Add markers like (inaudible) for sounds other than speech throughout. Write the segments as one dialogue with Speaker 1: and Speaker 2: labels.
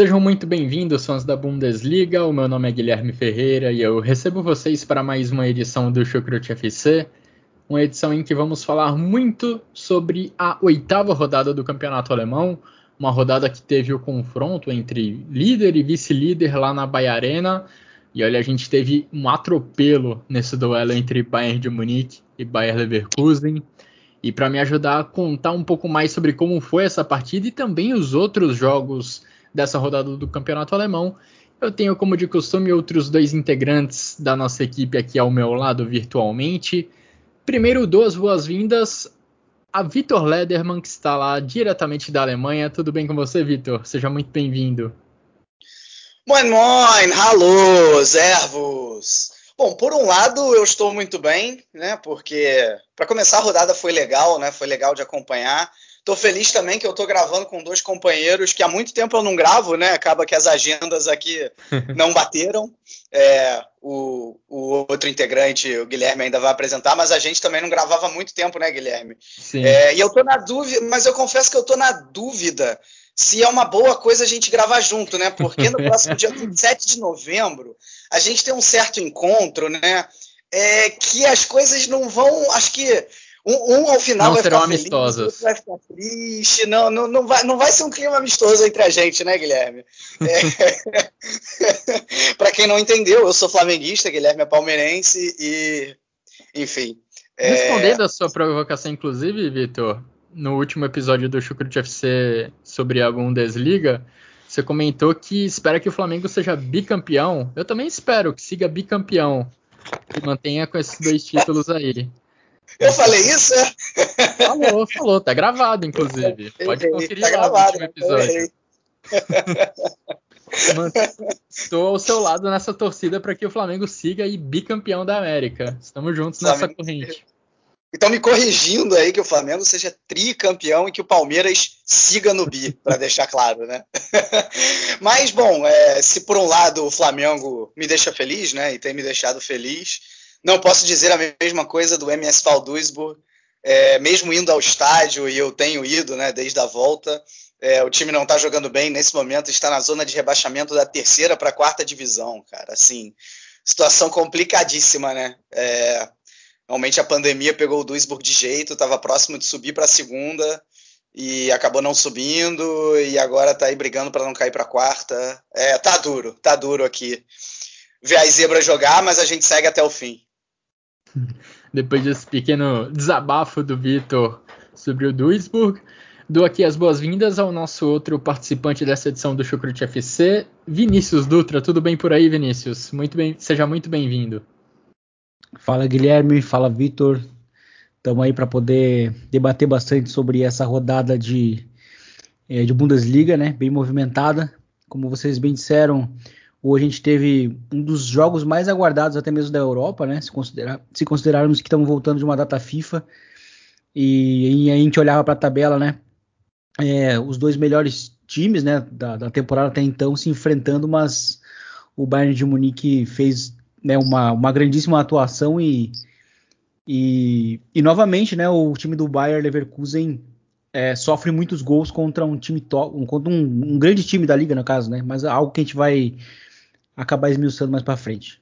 Speaker 1: Sejam muito bem-vindos, fãs da Bundesliga. O meu nome é Guilherme Ferreira e eu recebo vocês para mais uma edição do Chucrute FC, uma edição em que vamos falar muito sobre a oitava rodada do Campeonato Alemão, uma rodada que teve o confronto entre líder e vice-líder lá na Bahia Arena. E olha, a gente teve um atropelo nesse duelo entre Bayern de Munique e Bayer Leverkusen. E para me ajudar a contar um pouco mais sobre como foi essa partida e também os outros jogos dessa rodada do Campeonato Alemão. Eu tenho, como de costume, outros dois integrantes da nossa equipe aqui ao meu lado virtualmente. Primeiro, duas boas-vindas a Vitor Lederman, que está lá diretamente da Alemanha. Tudo bem com você, Vitor? Seja muito bem-vindo.
Speaker 2: Moin, moin, hallo, servos. Bom, por um lado, eu estou muito bem, né? Porque para começar a rodada foi legal, né? Foi legal de acompanhar. Tô feliz também que eu tô gravando com dois companheiros que há muito tempo eu não gravo, né? Acaba que as agendas aqui (laughs) não bateram. É, o, o, outro integrante, o Guilherme, ainda vai apresentar, mas a gente também não gravava há muito tempo, né, Guilherme? Sim. É, e eu tô na dúvida, mas eu confesso que eu tô na dúvida se é uma boa coisa a gente gravar junto, né? Porque no próximo dia (laughs) 27 de novembro a gente tem um certo encontro, né? É, que as coisas não vão. Acho que um, um, ao final
Speaker 1: não
Speaker 2: vai
Speaker 1: serão
Speaker 2: ficar
Speaker 1: amistosos.
Speaker 2: feliz, vai ficar triste. Não, não, não, vai, não vai ser um clima amistoso entre a gente, né, Guilherme? É... (laughs) para quem não entendeu, eu sou flamenguista, Guilherme é palmeirense e, enfim.
Speaker 1: É... Respondendo a sua provocação, inclusive, Vitor, no último episódio do Chucrute FC sobre a Bundesliga, você comentou que espera que o Flamengo seja bicampeão. Eu também espero que siga bicampeão e mantenha com esses dois títulos aí.
Speaker 2: Eu falei isso?
Speaker 1: Falou, falou, tá gravado, inclusive. Pode conferir tá lá gravado, no último episódio. Estou ao seu lado nessa torcida para que o Flamengo siga e bicampeão da América. Estamos juntos nessa corrente.
Speaker 2: Então me corrigindo aí que o Flamengo seja tricampeão e que o Palmeiras siga no bi, para deixar claro, né? (laughs) Mas bom, é, se por um lado o Flamengo me deixa feliz, né, e tem me deixado feliz, não posso dizer a mesma coisa do MSV Duisburg, é, mesmo indo ao estádio, e eu tenho ido né, desde a volta, é, o time não está jogando bem nesse momento, está na zona de rebaixamento da terceira para a quarta divisão, cara. Assim, situação complicadíssima, né? É, realmente a pandemia pegou o Duisburg de jeito, estava próximo de subir para a segunda e acabou não subindo e agora está aí brigando para não cair para a quarta. É, tá duro, tá duro aqui ver as zebras jogar, mas a gente segue até o fim. (laughs)
Speaker 1: Depois desse pequeno desabafo do Vitor sobre o Duisburg, dou aqui as boas-vindas ao nosso outro participante dessa edição do Chucrute FC, Vinícius Dutra. Tudo bem por aí, Vinícius? Muito bem, seja muito bem-vindo.
Speaker 3: Fala, Guilherme. Fala, Vitor. Estamos aí para poder debater bastante sobre essa rodada de, é, de Bundesliga, né? Bem movimentada. Como vocês bem disseram, Hoje a gente teve um dos jogos mais aguardados até mesmo da Europa, né? Se, considerar, se considerarmos que estamos voltando de uma data FIFA e, e a gente olhava para a tabela, né? É, os dois melhores times, né, da, da, temporada até então se enfrentando, mas o Bayern de Munique fez né, uma, uma grandíssima atuação e, e, e novamente, né, o time do Bayern Leverkusen é, sofre muitos gols contra um time top, contra um, um, grande time da liga, no caso, né? Mas é algo que a gente vai acabar esmiuçando mais para frente.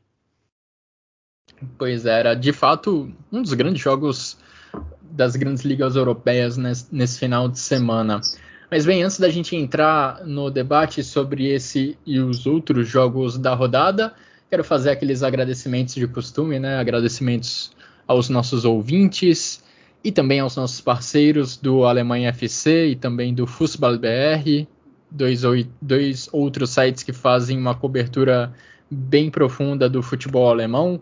Speaker 1: Pois era de fato um dos grandes jogos das grandes ligas europeias nesse, nesse, final de semana. Mas bem, antes da gente entrar no debate sobre esse e os outros jogos da rodada, quero fazer aqueles agradecimentos de costume, né? Agradecimentos aos nossos ouvintes e também aos nossos parceiros do Alemanha FC e também do Fußball BR, dois, dois outros sites que fazem uma cobertura bem profunda do futebol alemão.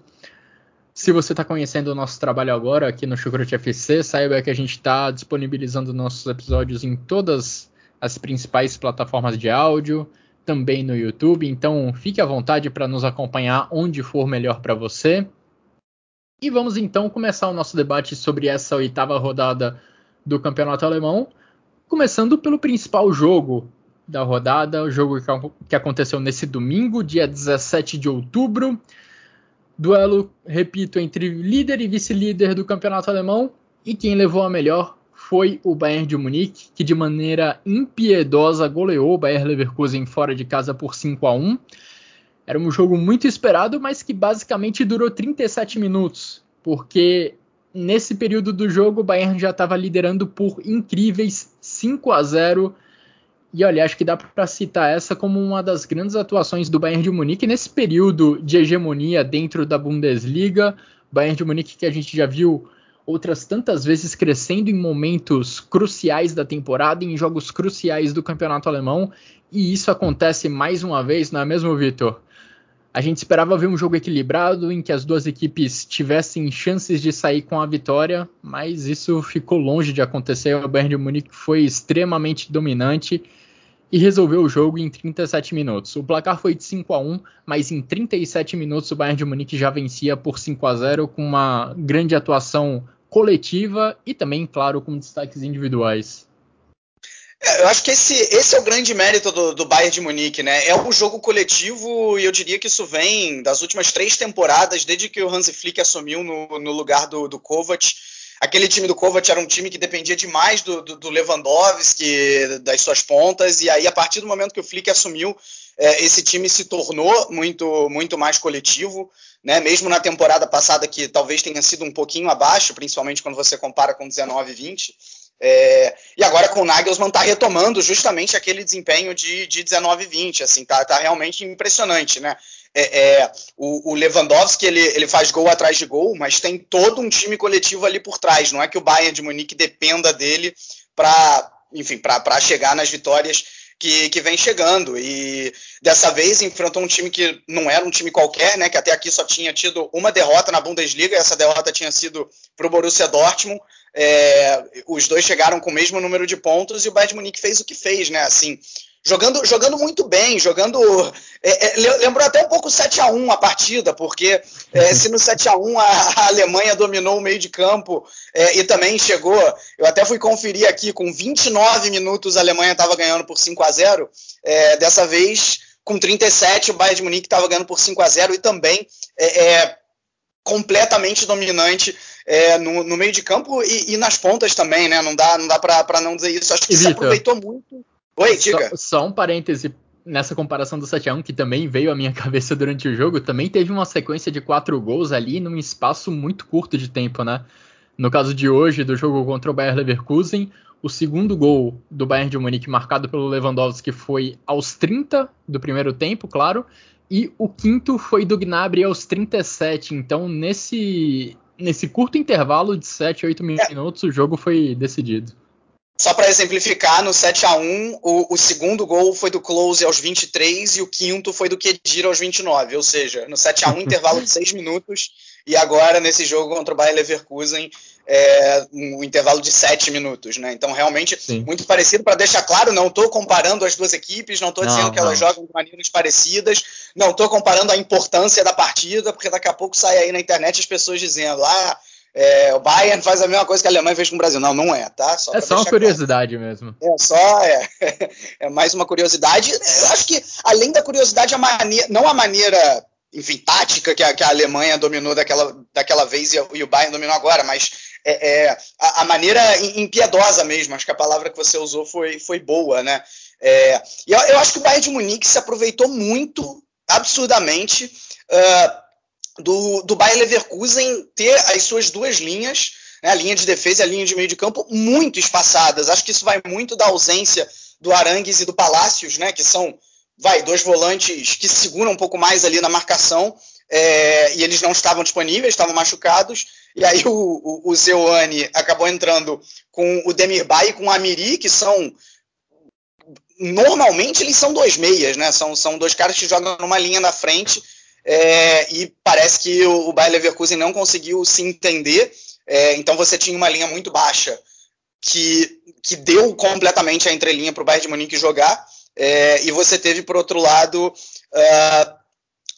Speaker 1: Se você está conhecendo o nosso trabalho agora aqui no Chucrute FC, saiba que a gente está disponibilizando nossos episódios em todas as principais plataformas de áudio, também no YouTube. Então fique à vontade para nos acompanhar onde for melhor para você. E vamos então começar o nosso debate sobre essa oitava rodada do Campeonato Alemão, começando pelo principal jogo da rodada, o jogo que aconteceu nesse domingo, dia 17 de outubro. Duelo, repito, entre líder e vice-líder do campeonato alemão. E quem levou a melhor foi o Bayern de Munique, que de maneira impiedosa goleou o Bayern Leverkusen fora de casa por 5 a 1. Era um jogo muito esperado, mas que basicamente durou 37 minutos, porque nesse período do jogo o Bayern já estava liderando por incríveis 5 a 0 e olha, acho que dá para citar essa como uma das grandes atuações do Bayern de Munique nesse período de hegemonia dentro da Bundesliga. Bayern de Munique que a gente já viu outras tantas vezes crescendo em momentos cruciais da temporada, em jogos cruciais do campeonato alemão, e isso acontece mais uma vez, não é mesmo, Vitor? A gente esperava ver um jogo equilibrado em que as duas equipes tivessem chances de sair com a vitória, mas isso ficou longe de acontecer. O Bayern de Munique foi extremamente dominante e resolveu o jogo em 37 minutos. O placar foi de 5 a 1, mas em 37 minutos o Bayern de Munique já vencia por 5 a 0 com uma grande atuação coletiva e também, claro, com destaques individuais.
Speaker 2: É, eu acho que esse, esse é o grande mérito do, do Bayern de Munique, né? É um jogo coletivo e eu diria que isso vem das últimas três temporadas, desde que o Hansi Flick assumiu no, no lugar do, do Kovac aquele time do Kovac era um time que dependia demais do, do, do, Lewandowski, das suas pontas, e aí a partir do momento que o Flick assumiu, é, esse time se tornou muito, muito mais coletivo, né? mesmo na temporada passada que talvez tenha sido um pouquinho abaixo, principalmente quando você compara com 19 e 20, é, e agora com o Nagelsmann está retomando justamente aquele desempenho de, de 19 e 20, assim, tá, tá realmente impressionante, né? É, é, o, o, Lewandowski ele, ele faz gol atrás de gol, mas tem todo um time coletivo ali por trás. Não é que o Bayern de Munique dependa dele para, enfim, para chegar nas vitórias que, que vem chegando. E dessa vez enfrentou um time que não era um time qualquer, né? Que até aqui só tinha tido uma derrota na Bundesliga. Essa derrota tinha sido para o Borussia Dortmund. É, os dois chegaram com o mesmo número de pontos e o Bayern de Munique fez o que fez, né? Assim, jogando, jogando muito bem, jogando. É, é, lembrou até um pouco 7 a 1 a partida, porque é, se no 7 a 1 a, a, Alemanha dominou o meio de campo é, e também chegou. Eu até fui conferir aqui, com 29 minutos a Alemanha estava ganhando por 5 a 0 é, Dessa vez, com 37, o Bayern de Munique estava ganhando por 5 a 0 e também é, completamente dominante é, no, no, meio de campo e, e, nas pontas também, né? Não dá, não dá para não dizer isso. Acho que se aproveitou muito Oi, diga.
Speaker 1: Só, só um parêntese nessa comparação do 7x1, que também veio à minha (laughs) cabeça durante o jogo, também teve uma sequência de quatro gols ali num espaço muito curto de tempo, né? No caso de hoje, do jogo contra o Bayern Leverkusen, o segundo gol do Bayern de Munique, marcado pelo Lewandowski, foi aos 30 do primeiro tempo, claro, e o quinto foi do Gnabry aos 37. Então, nesse, nesse curto intervalo de 7, 8 é. minutos, é. o jogo foi decidido.
Speaker 2: Só para exemplificar, no 7 a 1 o, o, segundo gol foi do Close aos 23 e o quinto foi do Kedira aos 29. Ou seja, no 7 a 1 intervalo de 6 minutos, e agora nesse jogo contra o Bayer Leverkusen, é, um intervalo de 7 minutos. Né? Então, realmente, Sim. muito parecido. Para deixar claro, não estou comparando as duas equipes, não estou dizendo que elas jogam de maneiras parecidas, não estou comparando a importância da partida, porque daqui a pouco sai aí na internet as pessoas dizendo, ah é, o Bayern faz a mesma coisa que a Alemanha fez com o Brasil. Não, não é, tá?
Speaker 1: Só é só uma curiosidade claro. mesmo.
Speaker 2: É só, é, (laughs) é, mais uma curiosidade. Eu acho que, além da curiosidade, a maneira, não a maneira, enfim, tática que a, que a Alemanha dominou daquela, daquela vez e, e o Bayern dominou agora, mas é, é a, a, maneira impiedosa mesmo. Acho que a palavra que você usou foi, foi boa, né? É, e eu, eu, acho que o Bayern de Munique se aproveitou muito, absurdamente. Uh, do, do Bayer Leverkusen ter as suas duas linhas, né, a linha de defesa e a linha de meio de campo, muito espaçadas. Acho que isso vai muito da ausência do Arangues e do Palácios, né, que são vai, dois volantes que seguram um pouco mais ali na marcação, é, e eles não estavam disponíveis, estavam machucados. E aí o, o, o Zeuane acabou entrando com o Demirbay e com o Amiri, que são. Normalmente eles são dois meias, né? São, são dois caras que jogam numa linha na frente é, e parece que o, o Bayer Leverkusen não conseguiu se entender. É, então você tinha uma linha muito baixa que, que deu completamente a entrelinha para o Bayern de Munique jogar, é, e você teve, por outro lado, uh,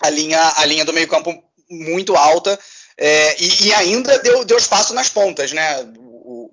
Speaker 2: a, linha, a linha do meio campo muito alta, é, e, e, ainda deu, deu espaço nas pontas, né?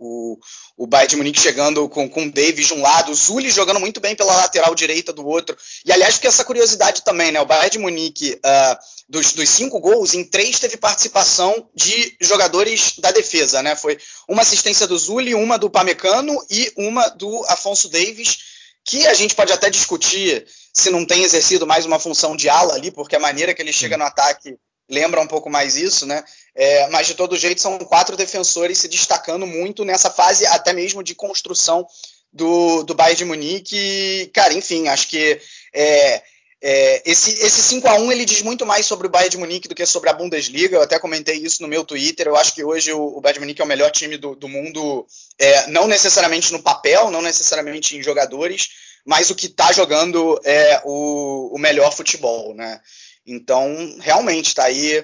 Speaker 2: O, o, Bayern de Munique chegando com, com o Davis de um lado, o Zully jogando muito bem pela lateral direita do outro. E aliás, porque essa curiosidade também, né? O Bayern de Munique, uh, dos, dos, cinco gols, em três teve participação de jogadores da defesa, né? Foi uma assistência do Zully, uma do Pamecano e uma do Afonso Davis, que a gente pode até discutir se não tem exercido mais uma função de ala ali, porque a maneira que ele chega no ataque lembra um pouco mais isso, né? É, mas de todo jeito são quatro defensores se destacando muito nessa fase até mesmo de construção do, do Bayern de Munique. Cara, enfim, acho que é, é, esse, esse 5 a 1 ele diz muito mais sobre o Bayern de Munique do que sobre a Bundesliga. Eu até comentei isso no meu Twitter. Eu acho que hoje o, o Bayern de Munique é o melhor time do, do mundo, é, não necessariamente no papel, não necessariamente em jogadores, mas o que está jogando é o, o melhor futebol, né? Então, realmente, está aí,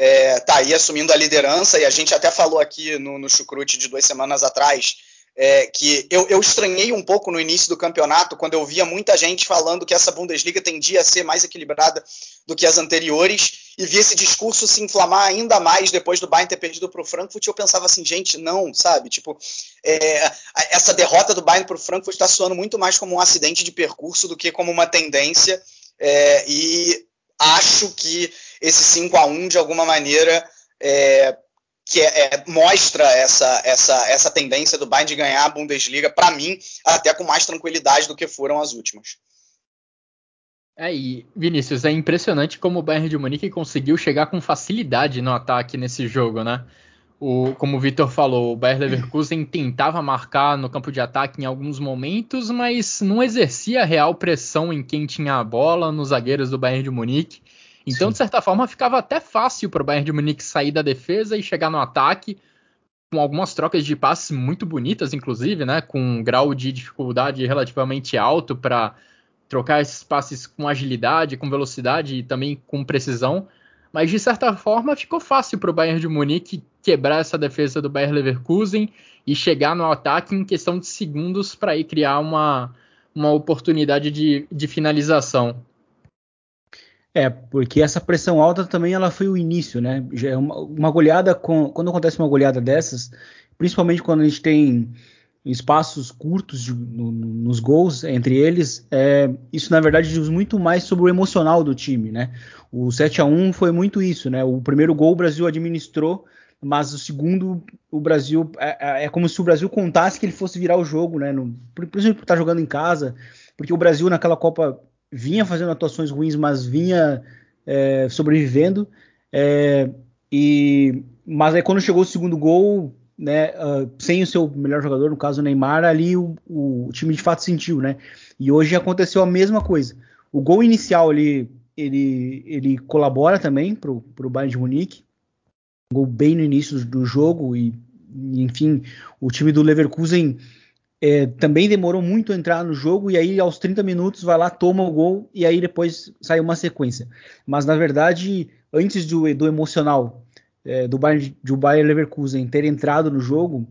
Speaker 2: é, tá aí assumindo a liderança, e a gente até falou aqui no, no Chucrute de duas semanas atrás, é, que eu, eu, estranhei um pouco no início do campeonato, quando eu via muita gente falando que essa Bundesliga tendia a ser mais equilibrada do que as anteriores, e vi esse discurso se inflamar ainda mais depois do Bayern ter perdido para o Frankfurt, eu pensava assim, gente, não, sabe? Tipo, é, essa derrota do Bayern para o Frankfurt está soando muito mais como um acidente de percurso do que como uma tendência, é, e acho que esse 5 a 1 de alguma maneira é, que é, é, mostra essa, essa, essa tendência do Bayern de ganhar a Bundesliga, para mim, até com mais tranquilidade do que foram as últimas.
Speaker 1: É, e Vinícius, é impressionante como o Bayern de Munique conseguiu chegar com facilidade no ataque nesse jogo, né? O, como o Vitor falou, o Bayern Leverkusen tentava marcar no campo de ataque em alguns momentos, mas não exercia real pressão em quem tinha a bola, nos zagueiros do Bayern de Munique. Então, Sim. de certa forma, ficava até fácil para o Bayern de Munique sair da defesa e chegar no ataque, com algumas trocas de passes muito bonitas, inclusive, né? Com um grau de dificuldade relativamente alto para trocar esses passes com agilidade, com velocidade e também com precisão. Mas de certa forma ficou fácil para o Bayern de Munique quebrar essa defesa do Bayern Leverkusen e chegar no ataque em questão de segundos para ir criar uma, uma oportunidade de, de finalização.
Speaker 3: É, porque essa pressão alta também ela foi o início, né? Já é uma, uma goleada, com, quando acontece uma goleada dessas, principalmente quando a gente tem espaços curtos de, no, nos gols entre eles, é, isso na verdade diz muito mais sobre o emocional do time, né? O 7 a 1 foi muito isso, né? O primeiro gol o Brasil administrou, mas o segundo o Brasil é, é, é como se o Brasil contasse que ele fosse virar o jogo, né? No, por, por estar jogando em casa, porque o Brasil naquela Copa vinha fazendo atuações ruins, mas vinha é, sobrevivendo. É, e mas aí quando chegou o segundo gol, né, uh, sem o seu melhor jogador, no caso o Neymar, ali o, o, time de fato sentiu, né? E hoje aconteceu a mesma coisa. O gol inicial ali, ele, ele colabora também para o Bayern de Munique. Um gol bem no início do, do jogo e, enfim, o time do Leverkusen é, também demorou muito a entrar no jogo e aí aos 30 minutos vai lá, toma o gol e aí depois sai uma sequência. Mas na verdade, antes do, do emocional é, do, Bayern, do Bayern Leverkusen ter entrado no jogo,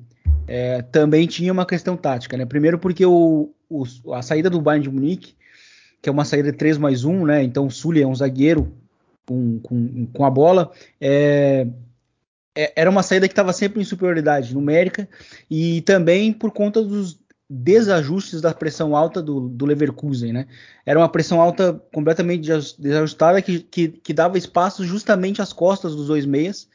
Speaker 3: é, também tinha uma questão tática. Né? Primeiro porque o, o, a saída do Bayern de Munique, que é uma saída de 3 mais 1, né? então o Sully é um zagueiro com, com, com a bola, é, é, era uma saída que estava sempre em superioridade numérica e também por conta dos desajustes da pressão alta do, do Leverkusen, né? Era uma pressão alta completamente desajustada que, que, que dava espaço justamente às costas dos dois meias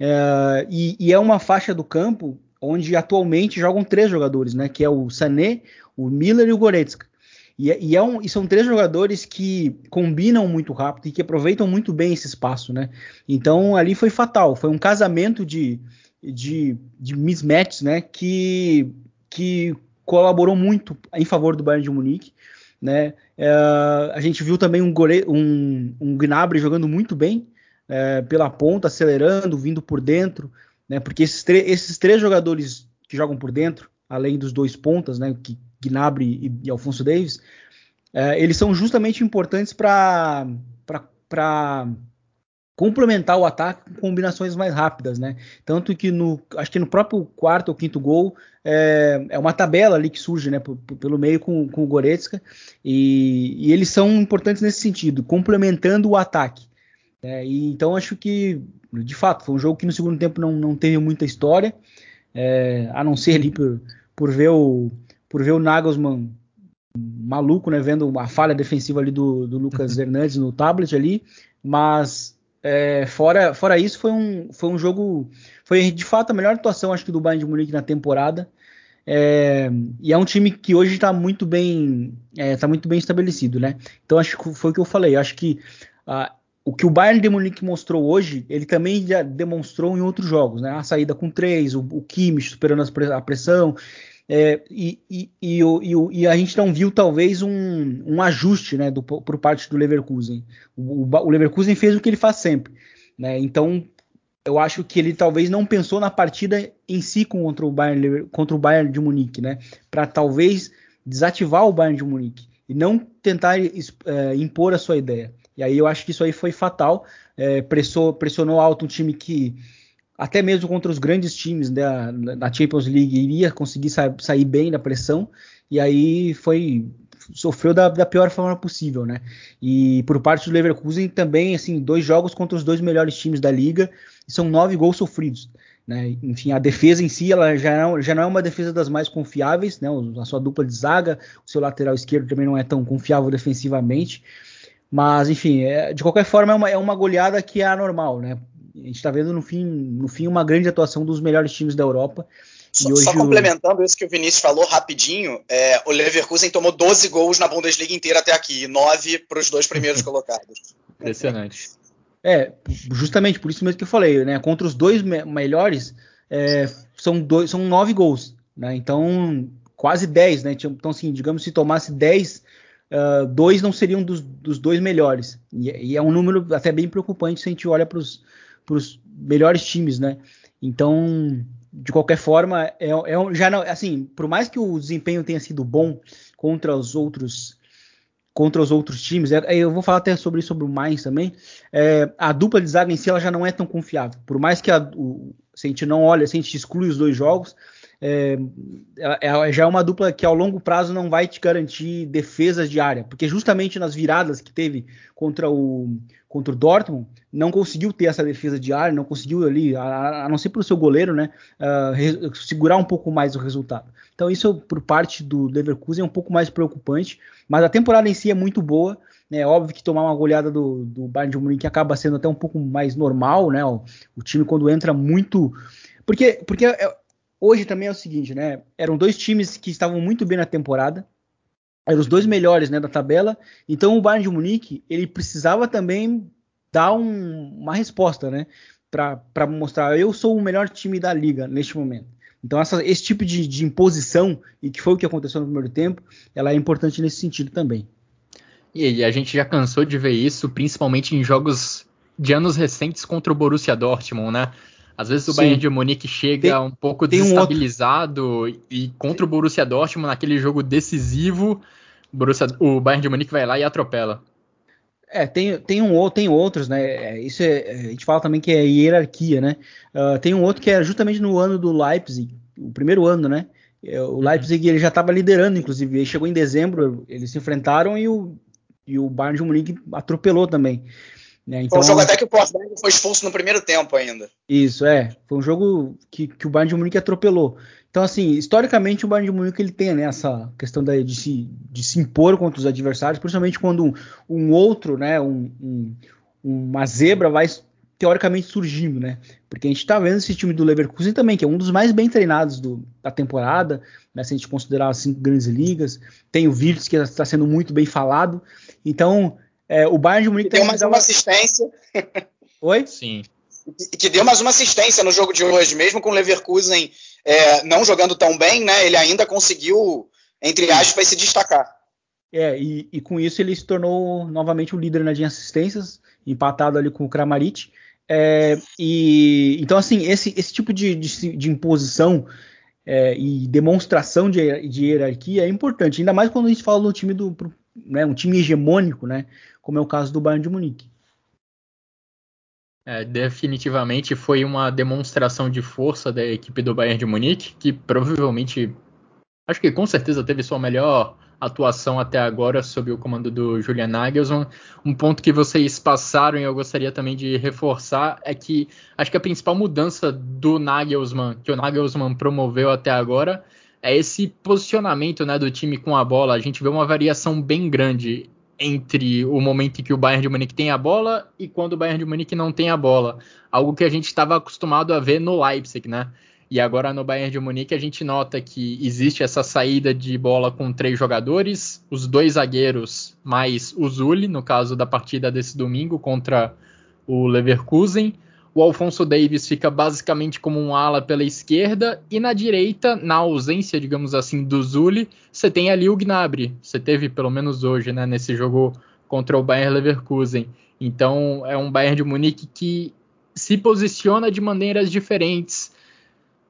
Speaker 3: é, e, e, é uma faixa do campo onde atualmente jogam três jogadores, né? Que é o Sané, o Miller e o Goretzka. E, é, e, é um, e, são três jogadores que combinam muito rápido e que aproveitam muito bem esse espaço, né? Então ali foi fatal, foi um casamento de, de, de mismatches, né? Que, que colaborou muito em favor do Bayern de Munique, né? É, a gente viu também um, um, um Gnabry jogando muito bem é, pela ponta, acelerando, vindo por dentro, né? Porque esses, esses três jogadores que jogam por dentro, além dos dois pontas, né? Que Gnabry e, e Alfonso Davis, é, eles são justamente importantes para complementar o ataque com combinações mais rápidas, né? Tanto que no, acho que no próprio quarto ou quinto gol é, é uma tabela ali que surge, né, pelo meio com, com o Goretzka e, e, eles são importantes nesse sentido, complementando o ataque. É, e, então acho que, de fato, foi um jogo que no segundo tempo não, não teve muita história, é, a não ser ali por, por ver o por ver o Nagelsmann maluco, né, vendo uma falha defensiva ali do, do Lucas (laughs) Hernandes no tablet ali, mas é, fora, fora isso, foi um, foi um jogo. Foi de fato a melhor atuação, acho que, do Bayern de Munique na temporada. É, e é um time que hoje está muito bem é, tá muito bem estabelecido, né? Então acho que foi o que eu falei. Acho que uh, o que o Bayern de Munique mostrou hoje, ele também já demonstrou em outros jogos, né? A saída com três, o, o Kimmich superando a pressão. É, e, e, e, e, a gente não viu talvez um, um ajuste né, do, por parte do Leverkusen. O, o, Leverkusen fez o que ele faz sempre. Né? Então eu acho que ele talvez não pensou na partida em si contra o Bayern, contra o Bayern de Munique, né? Para talvez desativar o Bayern de Munique e não tentar é, impor a sua ideia. E aí eu acho que isso aí foi fatal. É, pressou, pressionou alto um time que até mesmo contra os grandes times da, da Champions League, iria conseguir sa sair bem da pressão, e aí foi sofreu da, da, pior forma possível, né? E por parte do Leverkusen também, assim, dois jogos contra os dois melhores times da liga, são nove gols sofridos. Né? Enfim, a defesa em si ela já não, já não é uma defesa das mais confiáveis, né? a sua dupla de zaga, o seu lateral esquerdo também não é tão confiável defensivamente. Mas, enfim, é, de qualquer forma, é uma, é uma goleada que é anormal, né? A gente está vendo no fim, no fim uma grande atuação dos melhores times da Europa.
Speaker 2: Só, só, complementando o... isso que o Vinícius falou rapidinho, é, o Leverkusen tomou 12 gols na Bundesliga inteira até aqui, 9 para os dois primeiros (laughs) colocados.
Speaker 1: Impressionante.
Speaker 3: É, justamente por isso mesmo que eu falei, né? Contra os dois me melhores, é, são, dois, são 9 gols, né? Então, quase 10, né? Então, assim, digamos, se tomasse 10, uh, dois não seriam dos, dos dois melhores. E, e, é um número até bem preocupante se a gente olha para os para os melhores times, né? Então, de qualquer forma, é, é já não, assim, por mais que o desempenho tenha sido bom contra os outros contra os outros times, é, eu vou falar até sobre isso sobre o Mainz também. É, a dupla de zaga em si ela já não é tão confiável. Por mais que a, o, se a gente não olha, se a gente exclui os dois jogos, é, é, já é uma dupla que ao longo prazo não vai te garantir defesas de área, porque justamente nas viradas que teve contra o, contra o Dortmund, não conseguiu ter essa defesa de área, não conseguiu ali, a, a não ser pelo seu goleiro, né, uh, segurar um pouco mais o resultado. Então isso por parte do Leverkusen é um pouco mais preocupante, mas a temporada em si é muito boa, né, é óbvio que tomar uma goleada do, do Bayern de Munique acaba sendo até um pouco mais normal, né, o, o time quando entra muito... Porque, porque é, hoje também é o seguinte, né, eram dois times que estavam muito bem na temporada, eram os dois melhores né, da tabela. Então o Bayern de Munique ele precisava também dar um, uma resposta, né, para mostrar eu sou o melhor time da liga neste momento. Então essa, esse tipo de, de, imposição e que foi o que aconteceu no primeiro tempo, ela é importante nesse sentido também.
Speaker 1: E a gente já cansou de ver isso, principalmente em jogos de anos recentes contra o Borussia Dortmund, né? Às vezes o Sim. Bayern de Munique chega tem, um pouco desestabilizado um e contra o Borussia Dortmund naquele jogo decisivo, o, Borussia, o Bayern de Munique vai lá e atropela.
Speaker 3: É, tem, tem um tem outros, né? É, isso é, a gente fala também que é hierarquia, né? Uh, tem um outro que é justamente no ano do Leipzig, o primeiro ano, né? É, o Leipzig ele já estava liderando, inclusive. Ele chegou em dezembro, eles se enfrentaram e o, e o Bayern de Munique atropelou também.
Speaker 2: Né? Então, foi um jogo até que o Forsberg foi expulso no primeiro tempo ainda.
Speaker 3: Isso, é. Foi um jogo que, que o Bayern de Munique atropelou. Então, assim, historicamente o Bayern de Munique ele tem né, essa questão da, de, se, de se impor contra os adversários, principalmente quando um, um outro, né, um, um, uma zebra vai teoricamente surgindo, né? Porque a gente está vendo esse time do Leverkusen também, que é um dos mais bem treinados do, da temporada, né, se a gente considerar as cinco grandes ligas. Tem o Virtus, que está sendo muito bem falado. Então, é, o Bayern de Munique
Speaker 2: deu mais uma assistência. (laughs)
Speaker 3: Oi?
Speaker 1: Sim.
Speaker 2: E que deu mais uma assistência no jogo de hoje, mesmo com o Leverkusen é, não jogando tão bem, né? Ele ainda conseguiu, entre aspas, se destacar.
Speaker 3: É, e, e, com isso ele se tornou novamente o líder né, de assistências, empatado ali com o Kramaric. É, e então assim esse, esse tipo de, de, de imposição é, e demonstração de, de, hierarquia é importante, ainda mais quando a gente fala do time do né, um time hegemônico, né, como é o caso do Bayern de Munique.
Speaker 1: É, definitivamente foi uma demonstração de força da equipe do Bayern de Munique, que provavelmente, acho que com certeza teve sua melhor atuação até agora sob o comando do Julian Nagelsmann. Um ponto que vocês passaram e eu gostaria também de reforçar é que acho que a principal mudança do Nagelsmann, que o Nagelsmann promoveu até agora, é esse posicionamento né, do time com a bola. A gente vê uma variação bem grande entre o momento em que o Bayern de Munique tem a bola e quando o Bayern de Munique não tem a bola. Algo que a gente estava acostumado a ver no Leipzig, né? E agora no Bayern de Munique a gente nota que existe essa saída de bola com três jogadores, os dois zagueiros mais o Zuli, no caso da partida desse domingo contra o Leverkusen. O Alfonso Davis fica basicamente como um ala pela esquerda e na direita, na ausência, digamos assim, do Zuli, você tem ali o Gnabry. Você teve pelo menos hoje, né, nesse jogo contra o Bayern Leverkusen. Então é um Bayern de Munique que se posiciona de maneiras diferentes,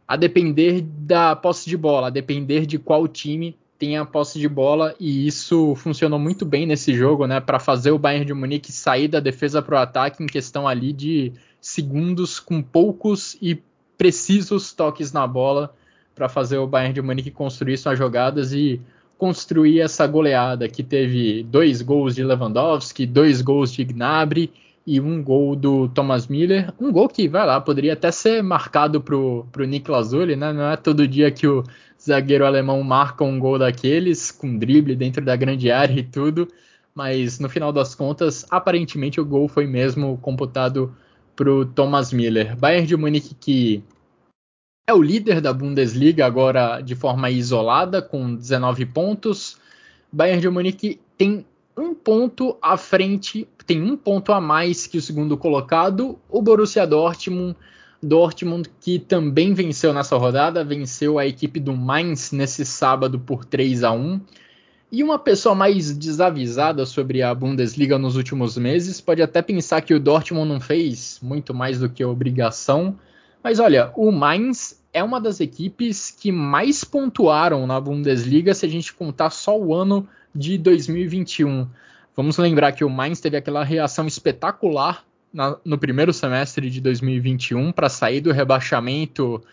Speaker 1: a depender da posse de bola, a depender de qual time tem a posse de bola e isso funcionou muito bem nesse jogo, né, para fazer o Bayern de Munique sair da defesa para o ataque em questão ali de segundos com poucos e precisos toques na bola para fazer o Bayern de Munique construir suas jogadas e construir essa goleada que teve dois gols de Lewandowski, dois gols de Gnabry e um gol do Thomas Miller. Um gol que, vai lá, poderia até ser marcado pro, pro Niklas Zuli, né? Não é todo dia que o zagueiro alemão marca um gol daqueles, com drible dentro da grande área e tudo. Mas no final das contas, aparentemente o gol foi mesmo computado pro Thomas Miller. Bayern de Munique que é o líder da Bundesliga agora de forma isolada, com 19 pontos. Bayern de Munique tem um ponto à frente, tem um ponto a mais que o segundo colocado, o Borussia Dortmund. Dortmund que também venceu nessa rodada, venceu a equipe do Mainz nesse sábado por 3 a 1. E uma pessoa mais desavisada sobre a Bundesliga nos últimos meses pode até pensar que o Dortmund não fez muito mais do que obrigação. Mas olha, o Mainz é uma das equipes que mais pontuaram na Bundesliga se a gente contar só o ano de 2021. Vamos lembrar que o Mainz teve aquela reação espetacular na, no primeiro semestre de 2021 para sair do rebaixamento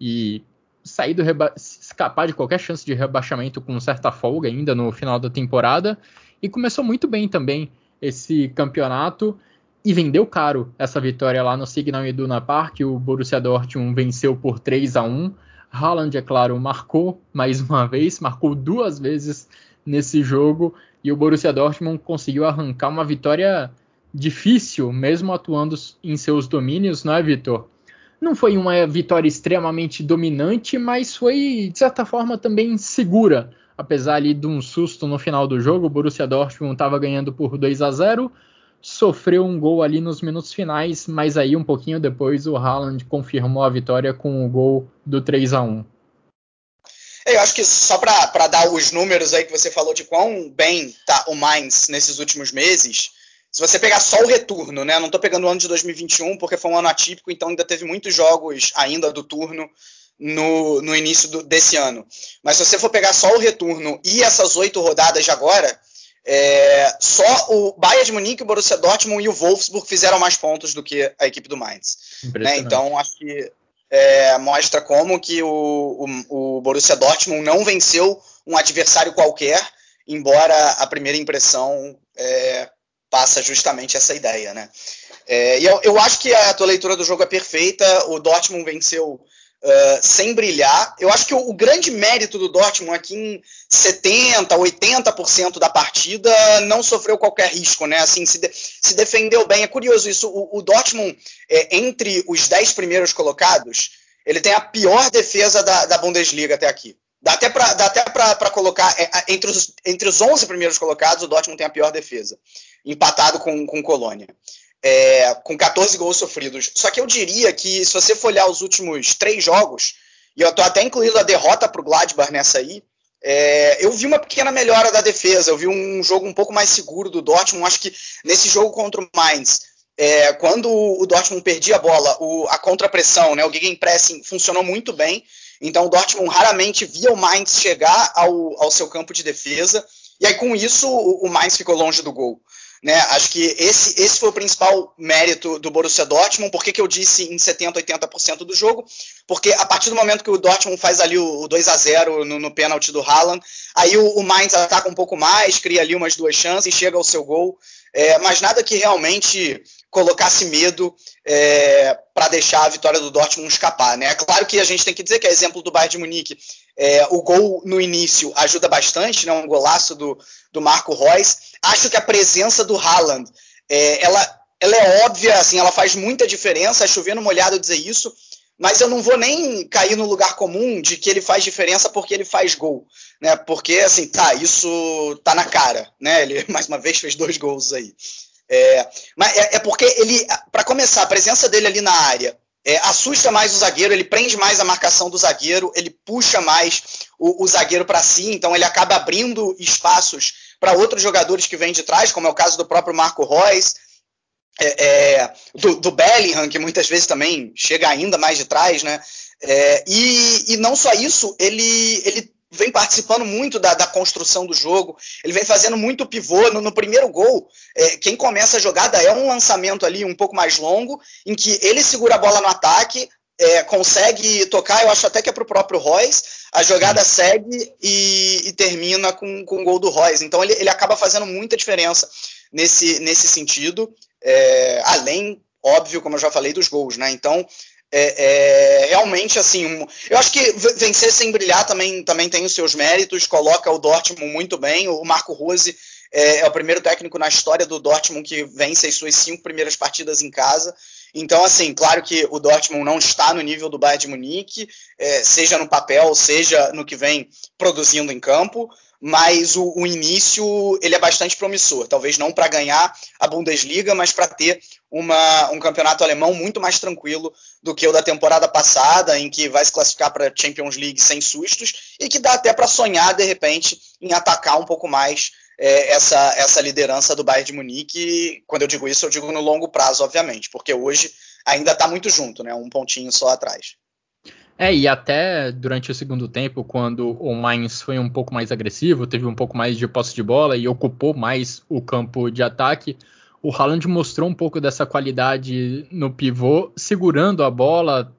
Speaker 1: e sair do escapar de qualquer chance de rebaixamento com certa folga ainda no final da temporada e começou muito bem também esse campeonato e vendeu caro essa vitória lá no Signal Iduna Park. O Borussia Dortmund venceu por 3 a 1. Haaland, é claro, marcou mais uma vez, marcou duas vezes nesse jogo e o Borussia Dortmund conseguiu arrancar uma vitória difícil, mesmo atuando em seus domínios, não é, Vitor? Não foi uma vitória extremamente dominante, mas foi, de certa forma, também segura. Apesar ali de um susto no final do jogo, o Borussia Dortmund estava ganhando por 2 a 0 sofreu um gol ali nos minutos finais, mas aí um pouquinho depois o Haaland confirmou a vitória com o gol do 3 a 1
Speaker 2: eu acho que só para dar os números aí que você falou de quão bem tá o Mainz nesses últimos meses, se você pegar só o retorno, né? Não estou pegando o ano de 2021 porque foi um ano atípico, então ainda teve muitos jogos ainda do turno no, no início do, desse ano. Mas se você for pegar só o retorno e essas oito rodadas de agora, é, só o Bayern de Munique, o Borussia Dortmund e o Wolfsburg fizeram mais pontos do que a equipe do Mainz. Né? Então acho que é, mostra como que o, o, o, Borussia Dortmund não venceu um adversário qualquer, embora a primeira impressão é, passa justamente essa ideia, né? É, e eu, eu, acho que a tua leitura do jogo é perfeita. O Dortmund venceu uh, sem brilhar. Eu acho que o, o, grande mérito do Dortmund aqui em 70, 80% da partida não sofreu qualquer risco, né? Assim, se, de, se defendeu bem. É curioso isso. O, o Dortmund, é, entre os 10 primeiros colocados, ele tem a pior defesa da, da Bundesliga até aqui. Dá até para colocar, é, entre, os, entre os 11 primeiros colocados, o Dortmund tem a pior defesa, empatado com, com Colônia é, com 14 gols sofridos. Só que eu diria que, se você for olhar os últimos três jogos, e eu estou até incluindo a derrota para o Gladbach nessa aí, é, eu vi uma pequena melhora da defesa, eu vi um jogo um pouco mais seguro do Dortmund. Acho que nesse jogo contra o Mainz, é, quando o Dortmund perdia a bola, o, a contrapressão, né, o gegenpressing funcionou muito bem. Então o Dortmund raramente via o Mainz chegar ao, ao seu campo de defesa. E aí com isso o, o Mainz ficou longe do gol. Né? Acho que esse, esse foi o principal mérito do Borussia Dortmund. Por que, que eu disse em 70%, 80% do jogo? Porque a partir do momento que o Dortmund faz ali o, 2 a 0 no, no pênalti do Haaland, aí o, o Mainz ataca um pouco mais, cria ali umas duas chances, chega ao seu gol. É, mas nada que realmente colocasse medo é, para deixar a vitória do Dortmund escapar. Né? É claro que a gente tem que dizer que é exemplo do Bayern de Munique. É, o gol no início ajuda bastante, né? um golaço do, do Marco Reus. Acho que a presença do Haaland, é, ela, ela é óbvia, assim, ela faz muita diferença. É chovendo molhado dizer isso, mas eu não vou nem cair no lugar comum de que ele faz diferença porque ele faz gol, né? Porque assim, tá, isso tá na cara, né? Ele (laughs) mais uma vez fez dois gols aí. É, mas é, é porque ele, para começar, a presença dele ali na área é, assusta mais o zagueiro, ele prende mais a marcação do zagueiro, ele puxa mais o, o zagueiro para si, então ele acaba abrindo espaços para outros jogadores que vêm de trás, como é o caso do próprio Marco Reus, é, é, do, do, Bellingham, que muitas vezes também chega ainda mais de trás, né? É, e, e, não só isso, ele, ele vem participando muito da, da, construção do jogo, ele vem fazendo muito pivô. No, no primeiro gol, é, quem começa a jogada é um lançamento ali um pouco mais longo, em que ele segura a bola no ataque, é, consegue tocar, eu acho até que é para o próprio Royce, a jogada segue e, e, termina com, com o gol do Royce. Então ele, ele acaba fazendo muita diferença nesse, nesse sentido, é, além, óbvio, como eu já falei, dos gols, né? Então é, é, realmente assim, um, eu acho que vencer sem brilhar também, também tem os seus méritos, coloca o Dortmund muito bem. O Marco Rose é, é, o primeiro técnico na história do Dortmund que vence as suas cinco primeiras partidas em casa. Então, assim, claro que o Dortmund não está no nível do Bayern de Munique, é, seja no papel, seja no que vem produzindo em campo, mas o, o início ele é bastante promissor. Talvez não para ganhar a Bundesliga, mas para ter uma, um campeonato alemão muito mais tranquilo do que o da temporada passada, em que vai se classificar para a Champions League sem sustos e que dá até para sonhar de repente em atacar um pouco mais é, essa, essa liderança do Bayern de Munique. Quando eu digo isso, eu digo no longo prazo, obviamente, porque hoje ainda está muito junto, né? Um pontinho só atrás.
Speaker 1: É, e até durante o segundo tempo, quando o Mainz foi um pouco mais agressivo, teve um pouco mais de posse de bola e ocupou mais o campo de ataque, o Haaland mostrou um pouco dessa qualidade no pivô, segurando a bola.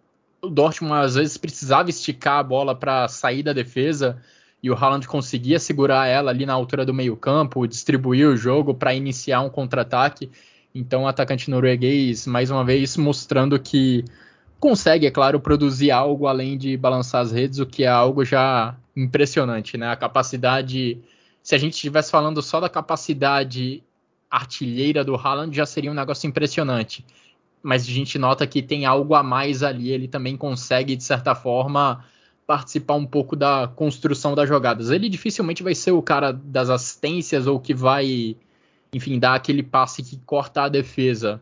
Speaker 1: O Dortmund às vezes precisava esticar a bola para sair da defesa e o Haaland conseguia segurar ela ali na altura do meio-campo, distribuir o jogo para iniciar um contra-ataque. Então, o atacante norueguês, mais uma vez, mostrando que consegue, é claro, produzir algo além de balançar as redes, o que é algo já impressionante, né? A capacidade, se a gente estivesse falando só da capacidade artilheira do Haaland, já seria um negócio impressionante. Mas a gente nota que tem algo a mais ali, ele também consegue, de certa forma, participar um pouco da construção das jogadas. Ele dificilmente vai ser o cara das assistências ou que vai, enfim, dar aquele passe que corta a defesa.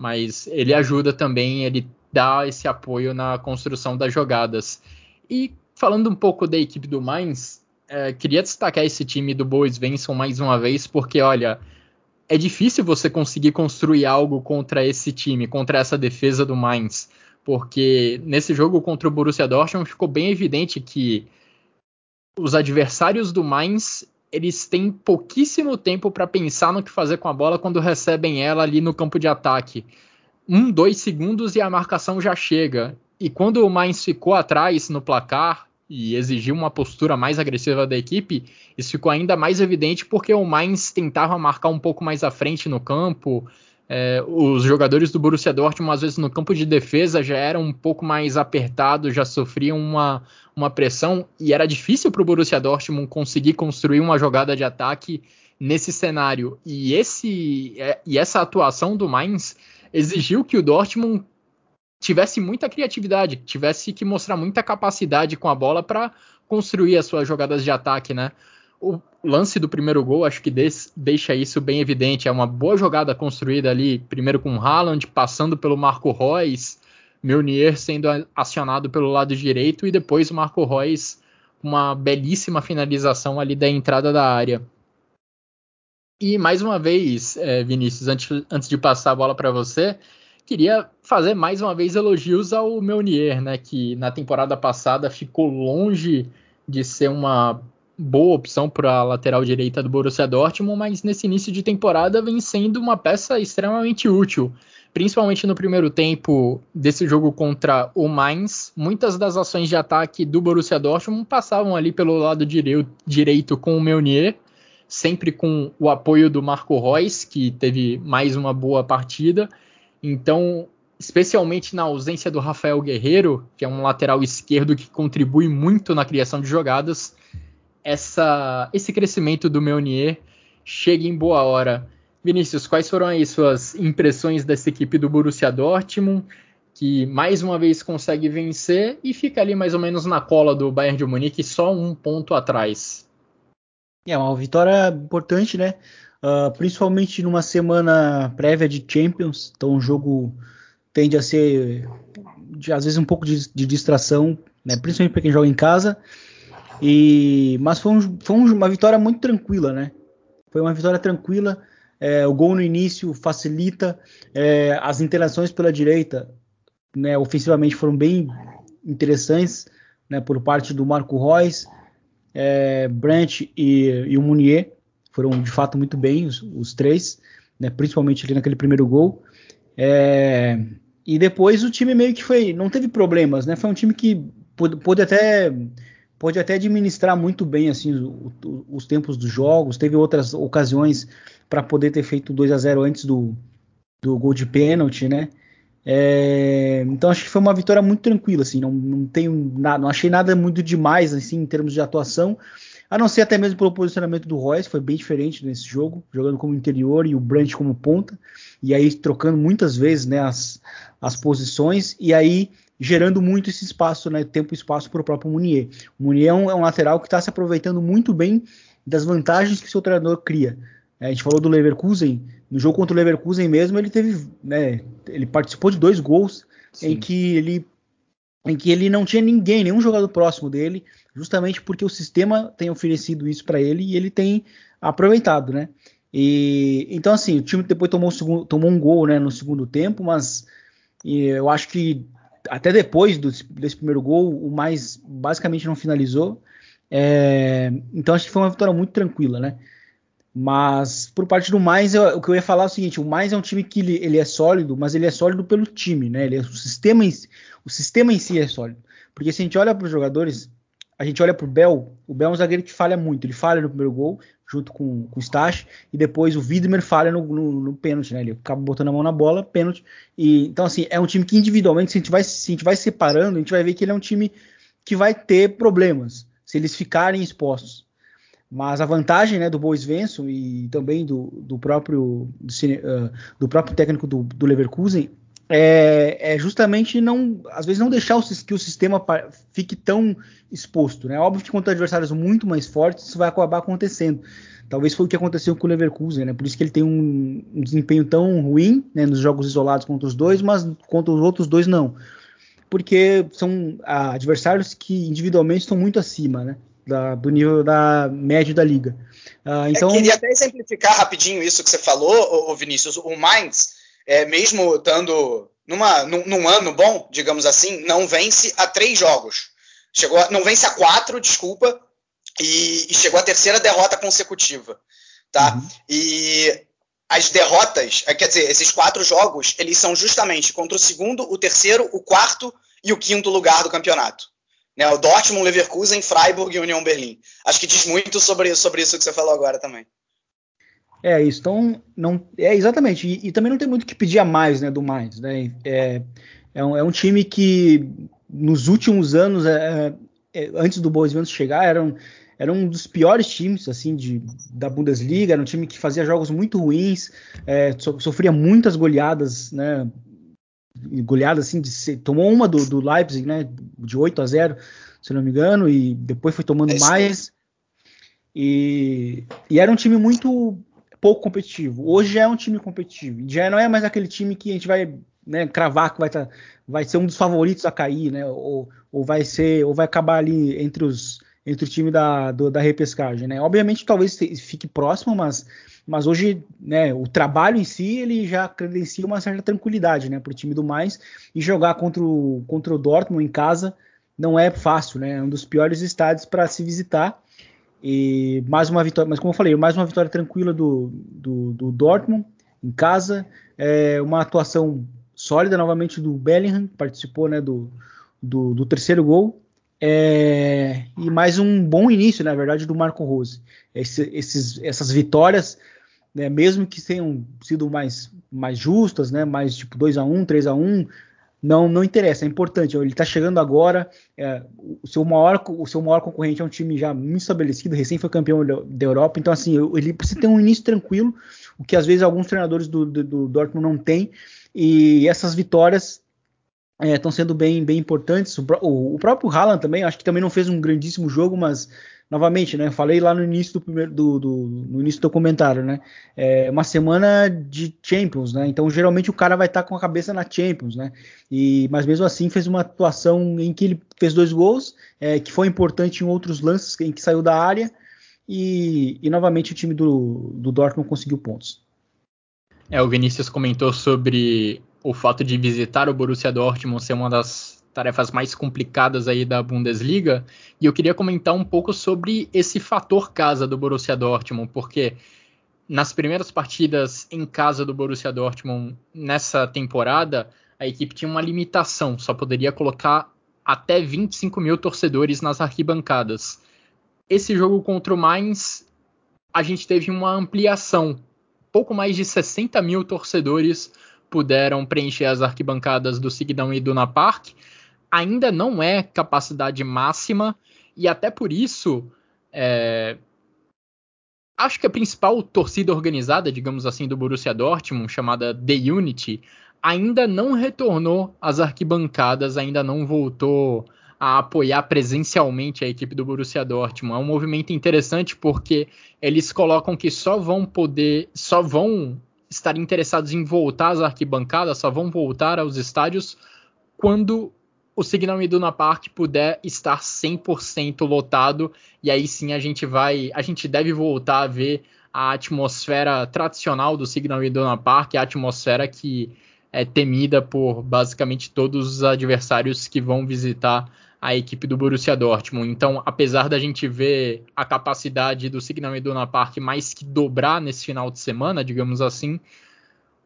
Speaker 1: Mas ele ajuda também, ele dar esse apoio na construção das jogadas. E falando um pouco da equipe do Mainz, é, queria destacar esse time do Bois Venson mais uma vez, porque olha, é difícil você conseguir construir algo contra esse time, contra essa defesa do Mainz, porque nesse jogo contra o Borussia Dortmund ficou bem evidente que os adversários do Mainz eles têm pouquíssimo tempo para pensar no que fazer com a bola quando recebem ela ali no campo de ataque um, dois segundos e a marcação já chega. E quando o Mainz ficou atrás no placar e exigiu uma postura mais agressiva da equipe, isso ficou ainda mais evidente porque o Mainz tentava marcar um pouco mais à frente no campo. É, os jogadores do Borussia Dortmund, às vezes no campo de defesa, já eram um pouco mais apertados, já sofriam uma, uma pressão e era difícil para o Borussia Dortmund conseguir construir uma jogada de ataque nesse cenário. E, esse, é, e essa atuação do Mainz exigiu que o Dortmund tivesse muita criatividade, tivesse que mostrar muita capacidade com a bola para construir as suas jogadas de ataque, né? O lance do primeiro gol acho que deixa isso bem evidente. É uma boa jogada construída ali, primeiro com Haaland, passando pelo Marco Reus, Meunier sendo acionado pelo lado direito e depois o Marco Reus uma belíssima finalização ali da entrada da área. E mais uma vez, é, Vinícius, antes, antes de passar a bola para você, queria fazer mais uma vez elogios ao Meunier, né, que na temporada passada ficou longe de ser uma boa opção para a lateral direita do Borussia Dortmund, mas nesse início de temporada vem sendo uma peça extremamente útil, principalmente no primeiro tempo desse jogo contra o Mainz. Muitas das ações de ataque do Borussia Dortmund passavam ali pelo lado direito com o Meunier, sempre com o apoio do Marco Reus, que teve mais uma boa partida. Então, especialmente na ausência do Rafael Guerreiro, que é um lateral esquerdo que contribui muito na criação de jogadas, essa, esse crescimento do Meunier chega em boa hora. Vinícius, quais foram aí suas impressões dessa equipe do Borussia Dortmund, que mais uma vez consegue vencer e fica ali mais ou menos na cola do Bayern de Munique, só um ponto atrás?
Speaker 3: É uma vitória importante, né? Uh, principalmente numa semana prévia de Champions. Então o jogo tende a ser, de, às vezes, um pouco de, de distração, né? principalmente para quem joga em casa. E, mas foi, um, foi uma vitória muito tranquila, né? Foi uma vitória tranquila. É, o gol no início facilita. É, as interações pela direita, né, ofensivamente, foram bem interessantes né, por parte do Marco Reus é, Brandt e, e, o Munier foram de fato muito bem, os, os três, né, principalmente ali naquele primeiro gol. É, e depois o time meio que foi, não teve problemas, né? Foi um time que pôde, pôde até pode até administrar muito bem assim os, os tempos dos jogos. Teve outras ocasiões para poder ter feito 2 a 0 antes do, do gol de pênalti, né? É, então acho que foi uma vitória muito tranquila, assim, não, não tenho nada, não achei nada muito demais assim em termos de atuação, a não ser até mesmo pelo posicionamento do Royce, foi bem diferente nesse jogo, jogando como interior e o Brandt como ponta, e aí trocando muitas vezes né, as, as posições, e aí gerando muito esse espaço, né, tempo e espaço para o próprio Munier. O Munier é um, é um lateral que está se aproveitando muito bem das vantagens que o seu treinador cria. É, a gente falou do Leverkusen, no jogo contra o Leverkusen mesmo, ele teve, né, ele participou de dois gols Sim. em que ele em que ele não tinha ninguém, nenhum jogador próximo dele, justamente porque o sistema tem oferecido isso para ele e ele tem aproveitado, né? E então assim, o time depois tomou, um, tomou um gol, né, no segundo tempo, mas eu acho que até depois do, desse primeiro gol, o mais basicamente não finalizou. É, então acho que foi uma vitória muito tranquila, né? Mas por parte do mais, eu, o que eu ia falar é o seguinte: o mais é um time que ele, ele, é sólido, mas ele é sólido pelo time, né? Ele é, o, sistema em, o sistema em si é sólido. Porque se a gente olha para os jogadores, a gente olha para o Bel, o Bel é um zagueiro que falha muito. Ele falha no primeiro gol, junto com, com o Stash, e depois o Widmer falha no, no, no, pênalti, né? Ele acaba botando a mão na bola, pênalti. E, então, assim, é um time que individualmente, se a, gente vai, se a gente vai separando, a gente vai ver que ele é um time que vai ter problemas se eles ficarem expostos. Mas a vantagem né, do Bois Venson e também do, do próprio, do, uh, do próprio técnico do, do Leverkusen é, é, justamente não, às vezes não deixar o, que o sistema fique tão exposto. Né? Óbvio que contra adversários muito mais fortes isso vai acabar acontecendo. Talvez foi o que aconteceu com o Leverkusen, né? Por isso que ele tem um, um desempenho tão ruim né, nos jogos isolados contra os dois, mas contra os outros dois não. Porque são ah, adversários que individualmente estão muito acima, né? Da, do nível da médio da liga.
Speaker 2: Uh, então... Eu queria até exemplificar rapidinho isso que você falou, o Vinícius. O Mainz, é, mesmo estando numa, num, num, ano bom, digamos assim, não vence a três jogos. Chegou a, não vence a quatro, desculpa, e, e, chegou a terceira derrota consecutiva. Tá? Uhum. E as derrotas, é, quer dizer, esses quatro jogos, eles são justamente contra o segundo, o terceiro, o quarto e o quinto lugar do campeonato. Né, o Dortmund, Leverkusen, Freiburg e União Berlim. Acho que diz muito sobre, sobre isso que você falou agora também.
Speaker 3: É isso, então não é exatamente e, e também não tem muito que pedir a mais, né, do mais, né? É, é, um, é um time que nos últimos anos, é, é, antes do Boas Ventos chegar, era um, era um dos piores times assim de, da Bundesliga, era um time que fazia jogos muito ruins, é, so, sofria muitas goleadas, né, goleada assim, de, tomou uma do, do, Leipzig, né, de 8 a 0, se não me engano, e depois foi tomando é mais. E, e, era um time muito pouco competitivo. Hoje já é um time competitivo. Já não é mais aquele time que a gente vai né, cravar que vai, tá, vai ser um dos favoritos a cair, né? Ou, ou vai ser, ou vai acabar ali entre os entre o time da, do, da repescagem, né? Obviamente talvez fique próximo, mas mas hoje, né, o trabalho em si ele já credencia uma certa tranquilidade, né, para o time do mais e jogar contra o, contra o Dortmund em casa não é fácil, né, é um dos piores estádios para se visitar E mais uma vitória, mas como eu falei, mais uma vitória tranquila do, do, do Dortmund em casa. É, uma atuação sólida novamente do Bellingham, que participou né, do, do, do terceiro gol. É, e mais um bom início, na verdade, do Marco Rose. Esse, esses, essas vitórias, né, mesmo que tenham sido mais, mais justas, né, mais tipo 2 a 1 3 a 1 não, não interessa, é importante. Ele está chegando agora. É, o, seu maior, o seu maior concorrente é um time já muito estabelecido, recém foi campeão da Europa. Então, assim, ele precisa ter um início tranquilo, o que às vezes alguns treinadores do, do, do Dortmund não têm. E essas vitórias estão é, sendo bem, bem importantes. O, o, o próprio Haaland também, acho que também não fez um grandíssimo jogo, mas novamente, né? Falei lá no início do primeiro do, do no início do comentário, né? É uma semana de Champions, né? Então geralmente o cara vai estar tá com a cabeça na Champions, né? E mas mesmo assim fez uma atuação em que ele fez dois gols, é, que foi importante em outros lances em que saiu da área e, e novamente o time do, do Dortmund conseguiu pontos.
Speaker 1: É, o Vinícius comentou sobre o fato de visitar o Borussia Dortmund ser uma das tarefas mais complicadas aí da Bundesliga, e eu queria comentar um pouco sobre esse fator casa do Borussia Dortmund, porque nas primeiras partidas em casa do Borussia Dortmund nessa temporada, a equipe tinha uma limitação, só poderia colocar até 25 mil torcedores nas arquibancadas. Esse jogo contra o Mainz, a gente teve uma ampliação, pouco mais de 60 mil torcedores puderam preencher as arquibancadas do Signal e do Duna Park, ainda não é capacidade máxima e até por isso é, acho que a principal torcida organizada, digamos assim, do Borussia Dortmund, chamada The Unity, ainda não retornou às arquibancadas, ainda não voltou a apoiar presencialmente a equipe do Borussia Dortmund. É um movimento interessante porque eles colocam que só vão poder, só vão estar interessados em voltar às arquibancadas, só vão voltar aos estádios quando o Signal Iduna Park puder estar 100% lotado e aí sim a gente vai, a gente deve voltar a ver a atmosfera tradicional do Signal Iduna Park, a atmosfera que é temida por basicamente todos os adversários que vão visitar a equipe do Borussia Dortmund. Então, apesar da gente ver a capacidade do Signal Iduna Park mais que dobrar nesse final de semana, digamos assim,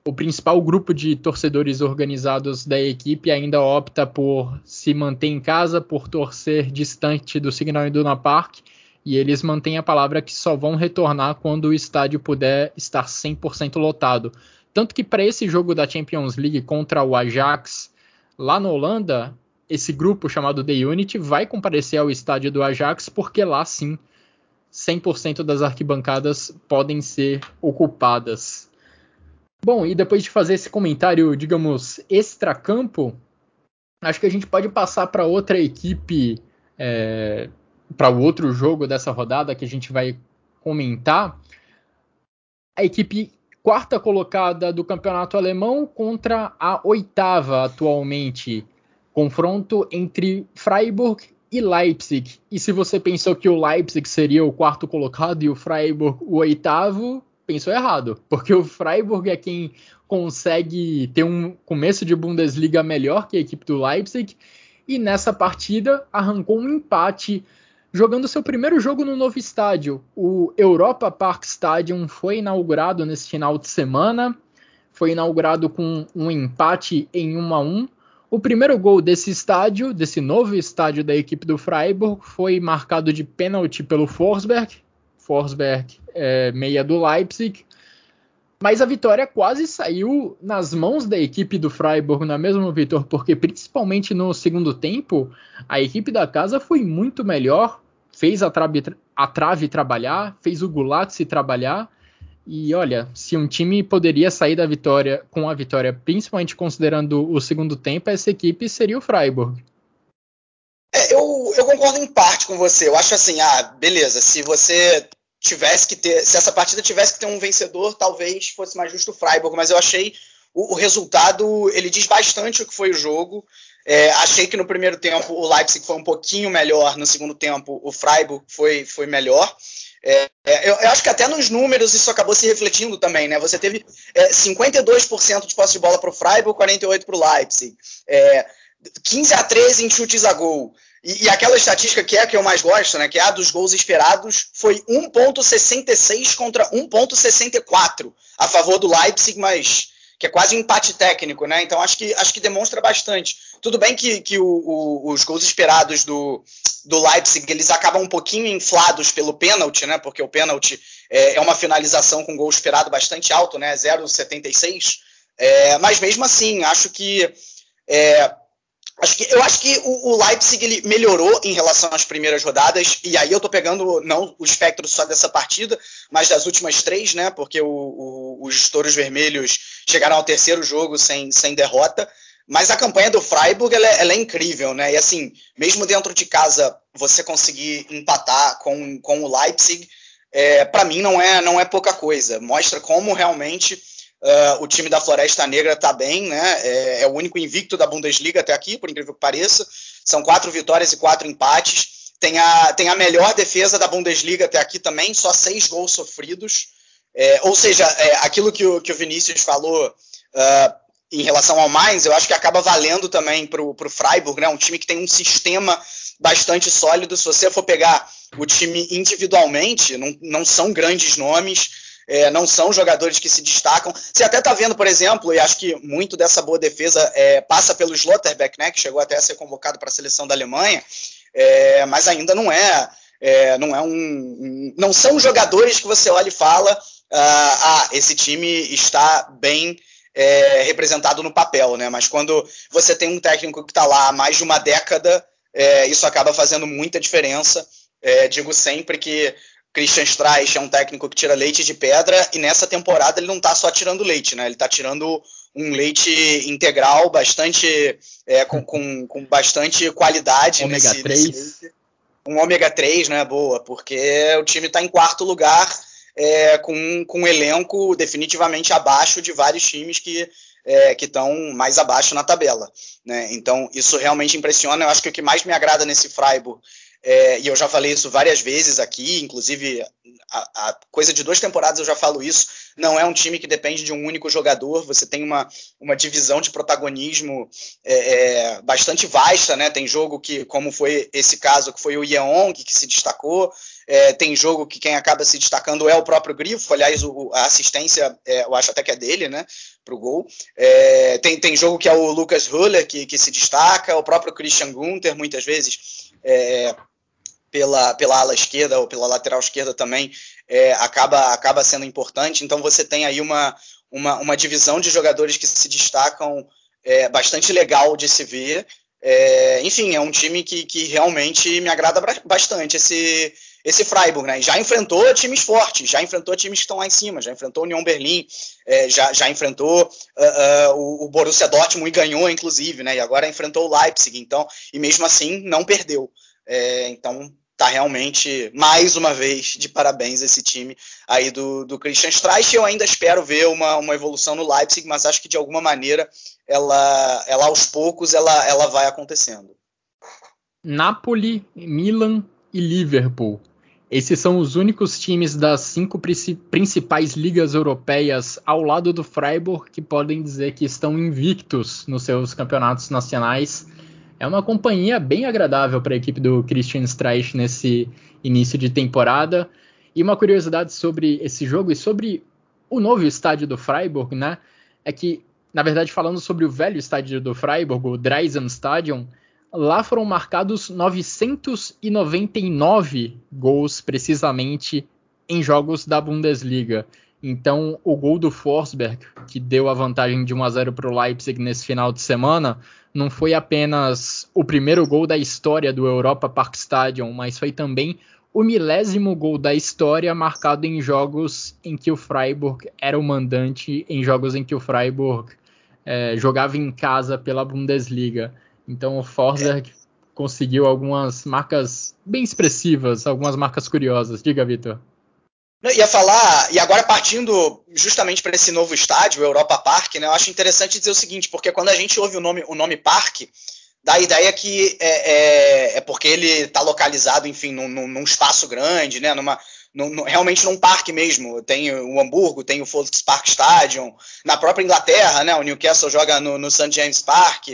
Speaker 1: o principal grupo de torcedores organizados da equipe ainda opta por se manter em casa, por torcer distante do Signal Iduna Park, e eles mantêm a palavra que só vão retornar quando o estádio puder estar 100% lotado. Tanto que para esse jogo da Champions League contra o Ajax, lá na Holanda, esse grupo chamado The Unity vai comparecer ao estádio do Ajax, porque lá sim 100% das arquibancadas podem ser ocupadas. Bom, e depois de fazer esse comentário, digamos, extra-campo, acho que a gente pode passar para outra equipe, é, para o outro jogo dessa rodada que a gente vai comentar. A equipe quarta colocada do campeonato alemão contra a oitava atualmente. Confronto entre Freiburg e Leipzig. E se você pensou que o Leipzig seria o quarto colocado e o Freiburg o oitavo, pensou errado, porque o Freiburg é quem consegue ter um começo de Bundesliga melhor que a equipe do Leipzig, e nessa partida arrancou um empate jogando seu primeiro jogo no novo estádio. O Europa Park Stadium foi inaugurado nesse final de semana, foi inaugurado com um empate em 1 a 1. O primeiro gol desse estádio, desse novo estádio da equipe do Freiburg, foi marcado de pênalti pelo Forsberg, Forsberg, é, meia do Leipzig. Mas a vitória quase saiu nas mãos da equipe do Freiburg, não é mesmo, Vitor? Porque principalmente no segundo tempo, a equipe da casa foi muito melhor, fez a trave, a trave trabalhar, fez o Gulatse trabalhar. E olha, se um time poderia sair da vitória com a vitória, principalmente considerando o segundo tempo, essa equipe seria o Freiburg.
Speaker 2: Eu, eu concordo em parte com você. Eu acho assim, ah, beleza, se você tivesse que ter, se essa partida tivesse que ter um vencedor, talvez fosse mais justo o Freiburg, mas eu achei o, o resultado, ele diz bastante o que foi o jogo. É, achei que no primeiro tempo o Leipzig foi um pouquinho melhor, no segundo tempo o Freiburg foi, foi melhor. É, é, eu, eu, acho que até nos números isso acabou se refletindo também, né? Você teve é, 52% de posse de bola para o Freiburg, 48% para o Leipzig. É, 15 a 13 em chutes a gol. E, e, aquela estatística que é a que eu mais gosto, né, que é a dos gols esperados, foi 1.66 contra 1.64 a favor do Leipzig, mas que é quase um empate técnico, né? Então acho que, acho que demonstra bastante. Tudo bem que, que o, o, os gols esperados do, do Leipzig eles acabam um pouquinho inflados pelo pênalti, né? Porque o pênalti é, é uma finalização com gol esperado bastante alto, né? 0,76. É, mas mesmo assim, acho que é, Acho que, eu acho que o, o, Leipzig ele melhorou em relação às primeiras rodadas, e aí eu tô pegando não o espectro só dessa partida, mas das últimas três, né? Porque o, o, os touros vermelhos chegaram ao terceiro jogo sem, sem derrota. Mas a campanha do Freiburg ela é, ela é, incrível, né? E assim, mesmo dentro de casa, você conseguir empatar com, com o Leipzig, é, para mim não é, não é pouca coisa. Mostra como realmente Uh, o time da Floresta Negra está bem, né? É, é, o único invicto da Bundesliga até aqui, por incrível que pareça. São quatro vitórias e quatro empates. Tem a, tem a melhor defesa da Bundesliga até aqui também, só seis gols sofridos. É, ou seja, é, aquilo que o, que o Vinícius falou uh, em relação ao Mainz, eu acho que acaba valendo também para o Freiburg, né? Um time que tem um sistema bastante sólido. Se você for pegar o time individualmente, não, não são grandes nomes é, não são jogadores que se destacam. Você até está vendo, por exemplo, e acho que muito dessa boa defesa é, passa pelo Schlotterbeck, né, que chegou até a ser convocado para a seleção da Alemanha, é, mas ainda não é, é, não é um, um, não são jogadores que você olha e fala, ah, ah esse time está bem é, representado no papel, né? Mas quando você tem um técnico que está lá há mais de uma década, é, isso acaba fazendo muita diferença. É, digo sempre que Christian Streich é um técnico que tira leite de pedra e nessa temporada ele não está só tirando leite, né? Ele está tirando um leite integral bastante é, com, com, com, bastante qualidade
Speaker 1: ômega nesse, 3. Nesse,
Speaker 2: um ômega 3, né? Boa, porque o time está em quarto lugar é, com, com um elenco definitivamente abaixo de vários times que é, que estão mais abaixo na tabela. Né? Então, isso realmente impressiona. Eu acho que o que mais me agrada nesse Freiburg é, e eu já falei isso várias vezes aqui, inclusive a, a, coisa de duas temporadas eu já falo isso. Não é um time que depende de um único jogador, você tem uma, uma divisão de protagonismo é, é, bastante vasta, né? Tem jogo que, como foi esse caso, que foi o Yeon que, que se destacou, é, tem jogo que quem acaba se destacando é o próprio Grifo, aliás, o, a assistência é, eu acho até que é dele, né? Pro gol. É, tem, tem jogo que é o Lucas Huller que, que se destaca, o próprio Christian Gunther, muitas vezes. Pela, pela ala esquerda ou pela lateral esquerda também é, acaba, acaba sendo importante. Então você tem aí uma, uma, uma divisão de jogadores que se destacam é, bastante legal de se ver. É, enfim, é um time que, que realmente me agrada bastante esse, esse Freiburg, né? Já enfrentou times fortes, já enfrentou times que estão lá em cima, já enfrentou o Union Berlim, é, já, já enfrentou uh, uh, o, o, Borussia Dortmund e ganhou, inclusive, né? E agora enfrentou o Leipzig, então, e mesmo assim não perdeu. É, então tá realmente, mais uma vez, de parabéns esse time aí do, do Christian Streich. Eu ainda espero ver uma, uma evolução no Leipzig, mas acho que de alguma maneira ela, ela aos poucos ela, ela vai acontecendo.
Speaker 1: Napoli, Milan e Liverpool. Esses são os únicos times das cinco principais ligas europeias ao lado do Freiburg que podem dizer que estão invictos nos seus campeonatos nacionais é uma companhia bem agradável para a equipe do Christian Streich nesse início de temporada. E uma curiosidade sobre esse jogo e sobre o novo estádio do Freiburg, né? É que, na verdade, falando sobre o velho estádio do Freiburg, o Dreisen Stadion, lá foram marcados 999 gols precisamente em jogos da Bundesliga. Então, o gol do Forsberg, que deu a vantagem de 1 a 0 para o Leipzig nesse final de semana, não foi apenas o primeiro gol da história do Europa Park Stadium, mas foi também o milésimo gol da história marcado em jogos em que o Freiburg era o mandante, em jogos em que o Freiburg é, jogava em casa pela Bundesliga. Então o Forsberg é. conseguiu algumas marcas bem expressivas, algumas marcas curiosas. Diga, Vitor.
Speaker 2: Ia falar, e agora partindo justamente para esse novo estádio, o Europa Park, né, eu acho interessante dizer o seguinte, porque quando a gente ouve o nome, o nome parque, dá a ideia que é, é, é porque ele está localizado, enfim, num, num, espaço grande, né, numa, no, realmente num parque mesmo. Tem o Hamburgo, tem o Volkspark Stadium, na própria Inglaterra, né? O Newcastle joga no, no St. James Park.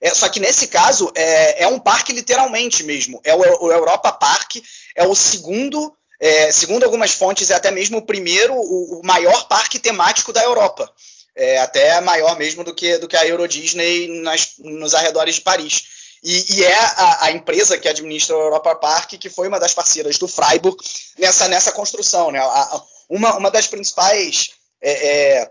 Speaker 2: É, só que nesse caso é, é, um parque literalmente mesmo. É o, o Europa Park, é o segundo, é, segundo algumas fontes, é até mesmo o primeiro, o, o maior parque temático da Europa. É até maior mesmo do que, do que a Euro Disney nas, nos arredores de Paris. E, e é a, a, empresa que administra o Europa Park que foi uma das parceiras do Freiburg nessa, nessa construção. Né? A, uma, uma das principais é, é,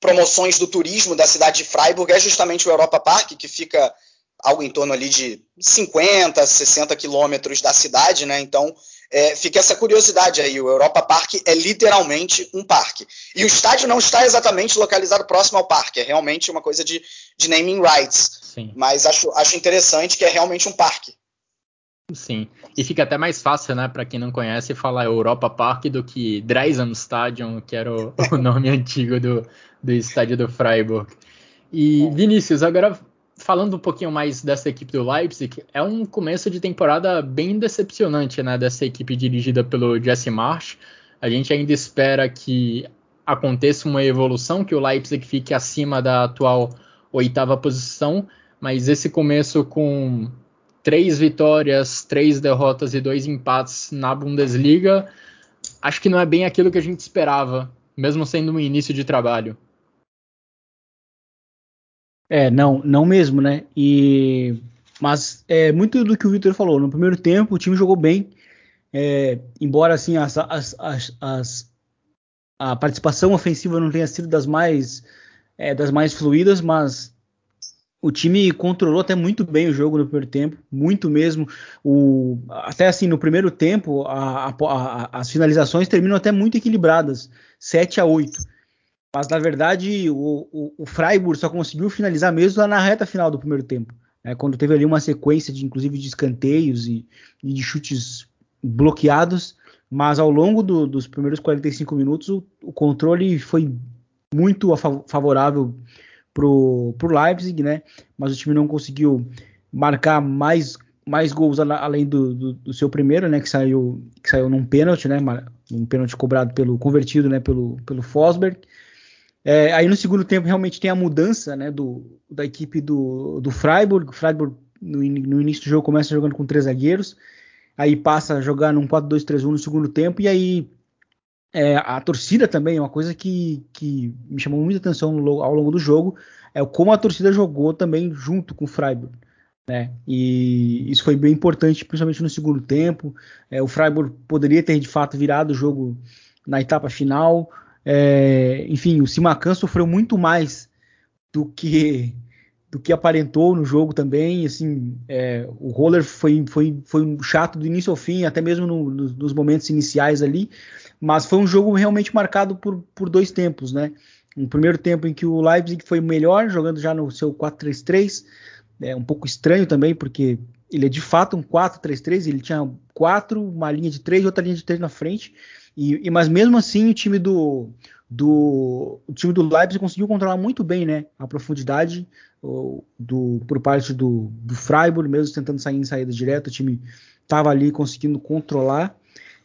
Speaker 2: promoções do turismo da cidade de Freiburg é justamente o Europa Park, que fica algo em torno ali de 50, 60 quilômetros da cidade, né? Então é, fica essa curiosidade aí. O Europa Park é literalmente um parque. E o estádio não está exatamente localizado próximo ao parque, é realmente uma coisa de, de naming rights. Sim. Mas acho, acho interessante que é realmente um parque.
Speaker 1: Sim, e fica até mais fácil, né, para quem não conhece, falar Europa Park do que Dreisam Stadion, que era o, (laughs) o nome antigo do, do estádio do Freiburg. E Vinícius, agora falando um pouquinho mais dessa equipe do Leipzig, é um começo de temporada bem decepcionante, né, dessa equipe dirigida pelo Jesse Marsh. A gente ainda espera que aconteça uma evolução, que o Leipzig fique acima da atual oitava posição, mas esse começo com três vitórias, três derrotas e dois empates na Bundesliga, acho que não é bem aquilo que a gente esperava, mesmo sendo um início de trabalho.
Speaker 3: É, não, não mesmo, né? E mas é muito do que o Victor falou. No primeiro tempo, o time jogou bem, é, embora assim as, as, as, as, a participação ofensiva não tenha sido das mais é, das mais fluídas, mas o time controlou até muito bem o jogo no primeiro tempo, muito mesmo. O, até assim, no primeiro tempo, a, a, a, as finalizações terminam até muito equilibradas, 7 a 8. Mas na verdade o, o, o, Freiburg só conseguiu finalizar mesmo lá na reta final do primeiro tempo. Né, quando teve ali uma sequência de inclusive de escanteios e, e de chutes bloqueados. Mas ao longo do, dos primeiros 45 minutos o, o controle foi muito favorável pro, pro Leipzig, né? Mas o time não conseguiu marcar mais mais gols além do, do, do, seu primeiro, né, que saiu que saiu num pênalti, né, um pênalti cobrado pelo convertido, né, pelo pelo Fosberg. É, aí no segundo tempo realmente tem a mudança né, do, da equipe do, do Freiburg. O Freiburg no, no, início do jogo começa jogando com três zagueiros, aí passa a jogar num 4-2-3-1 no segundo tempo, e aí é, a torcida também é uma coisa que, que me chamou muita atenção ao longo do jogo, é como a torcida jogou também junto com o Freiburg. Né? E isso foi bem importante, principalmente no segundo tempo. É, o Freiburg poderia ter de fato virado o jogo na etapa final, é, enfim, o Simacan sofreu muito mais do que do que aparentou no jogo também. Assim, é, o roller foi, foi, foi chato do início ao fim, até mesmo no, no, nos momentos iniciais ali. Mas foi um jogo realmente marcado por, por dois tempos, né? Um primeiro tempo em que o Leipzig foi melhor, jogando já no seu 4-3-3. É um pouco estranho também, porque ele é de fato um 4-3-3. Ele tinha quatro, uma linha de três e outra linha de três na frente. E, e, mas mesmo assim o time do, do o time do Leipzig conseguiu controlar muito bem, né, a profundidade o, do por parte do, do Freiburg, mesmo tentando sair em saída direta, o time estava ali conseguindo controlar.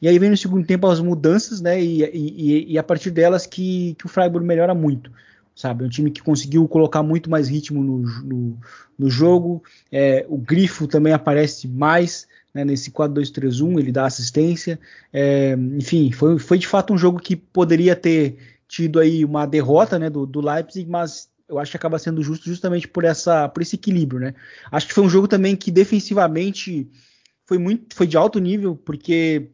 Speaker 3: E aí vem no segundo tempo as mudanças, né, e, e, e a partir delas que, que o Freiburg melhora muito sabe? É um time que conseguiu colocar muito mais ritmo no, no, no jogo. É, o Grifo também aparece mais, né, nesse 4-2-3-1, ele dá assistência. É, enfim, foi, foi de fato um jogo que poderia ter tido aí uma derrota né, do, do Leipzig, mas eu acho que acaba sendo justo justamente por, essa, por esse equilíbrio. Né? Acho que foi um jogo também que defensivamente foi muito foi de alto nível, porque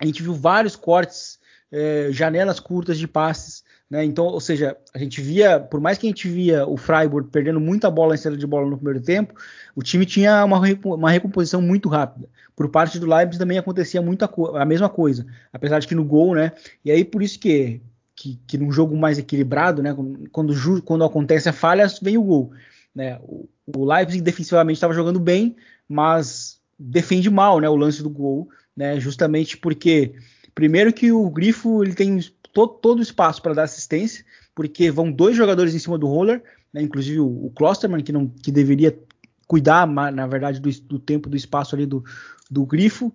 Speaker 3: a gente viu vários cortes, é, janelas curtas de passes. Né? Então, ou seja, a gente via, por mais que a gente via o Freiburg perdendo muita bola em cena de bola no primeiro tempo, o time tinha uma, uma recomposição muito rápida. Por parte do Leipzig também acontecia muita a mesma coisa, apesar de que no gol, né? E aí por isso que que, que num jogo mais equilibrado, né? Quando, quando acontece a falha, vem o gol. Né? O, o Leipzig defensivamente estava jogando bem, mas defende mal, né? O lance do gol, né? Justamente porque primeiro que o Grifo ele tem todo, o espaço para dar assistência, porque vão dois jogadores em cima do roller, né, inclusive o, Klosterman, que, não, que deveria cuidar, na verdade, do, do tempo, do espaço ali do, do grifo.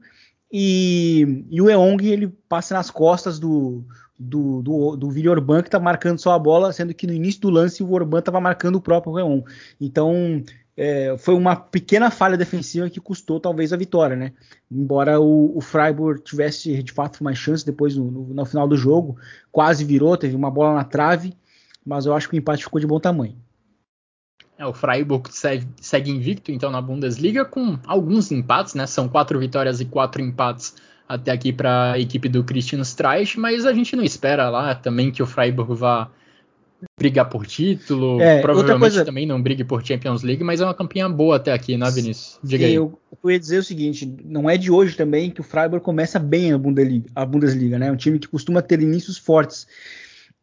Speaker 3: e, e o Eong ele passa nas costas do, do, do, do Vili Orban que está marcando só a bola, sendo que no início do lance o Orban estava marcando o próprio Reon. Então é, foi uma pequena falha defensiva que custou talvez a vitória, né? Embora o, o Freiburg tivesse de fato mais chance depois no, no, no, final do jogo, quase virou, teve uma bola na trave, mas eu acho que o empate ficou de bom tamanho.
Speaker 1: É, o Freiburg segue, invicto então na Bundesliga com alguns empates, né? São quatro vitórias e quatro empates até aqui para a equipe do Christian Streich, mas a gente não espera lá também que o Freiburg vá brigar por título, é, provavelmente coisa... também não brigue por Champions League, mas é uma campanha boa até aqui, né, Vinícius?
Speaker 3: Diga aí. Eu, eu ia dizer o seguinte, não é de hoje também que o Freiburg começa bem a Bundesliga, a Bundesliga né? É um time que costuma ter inícios fortes.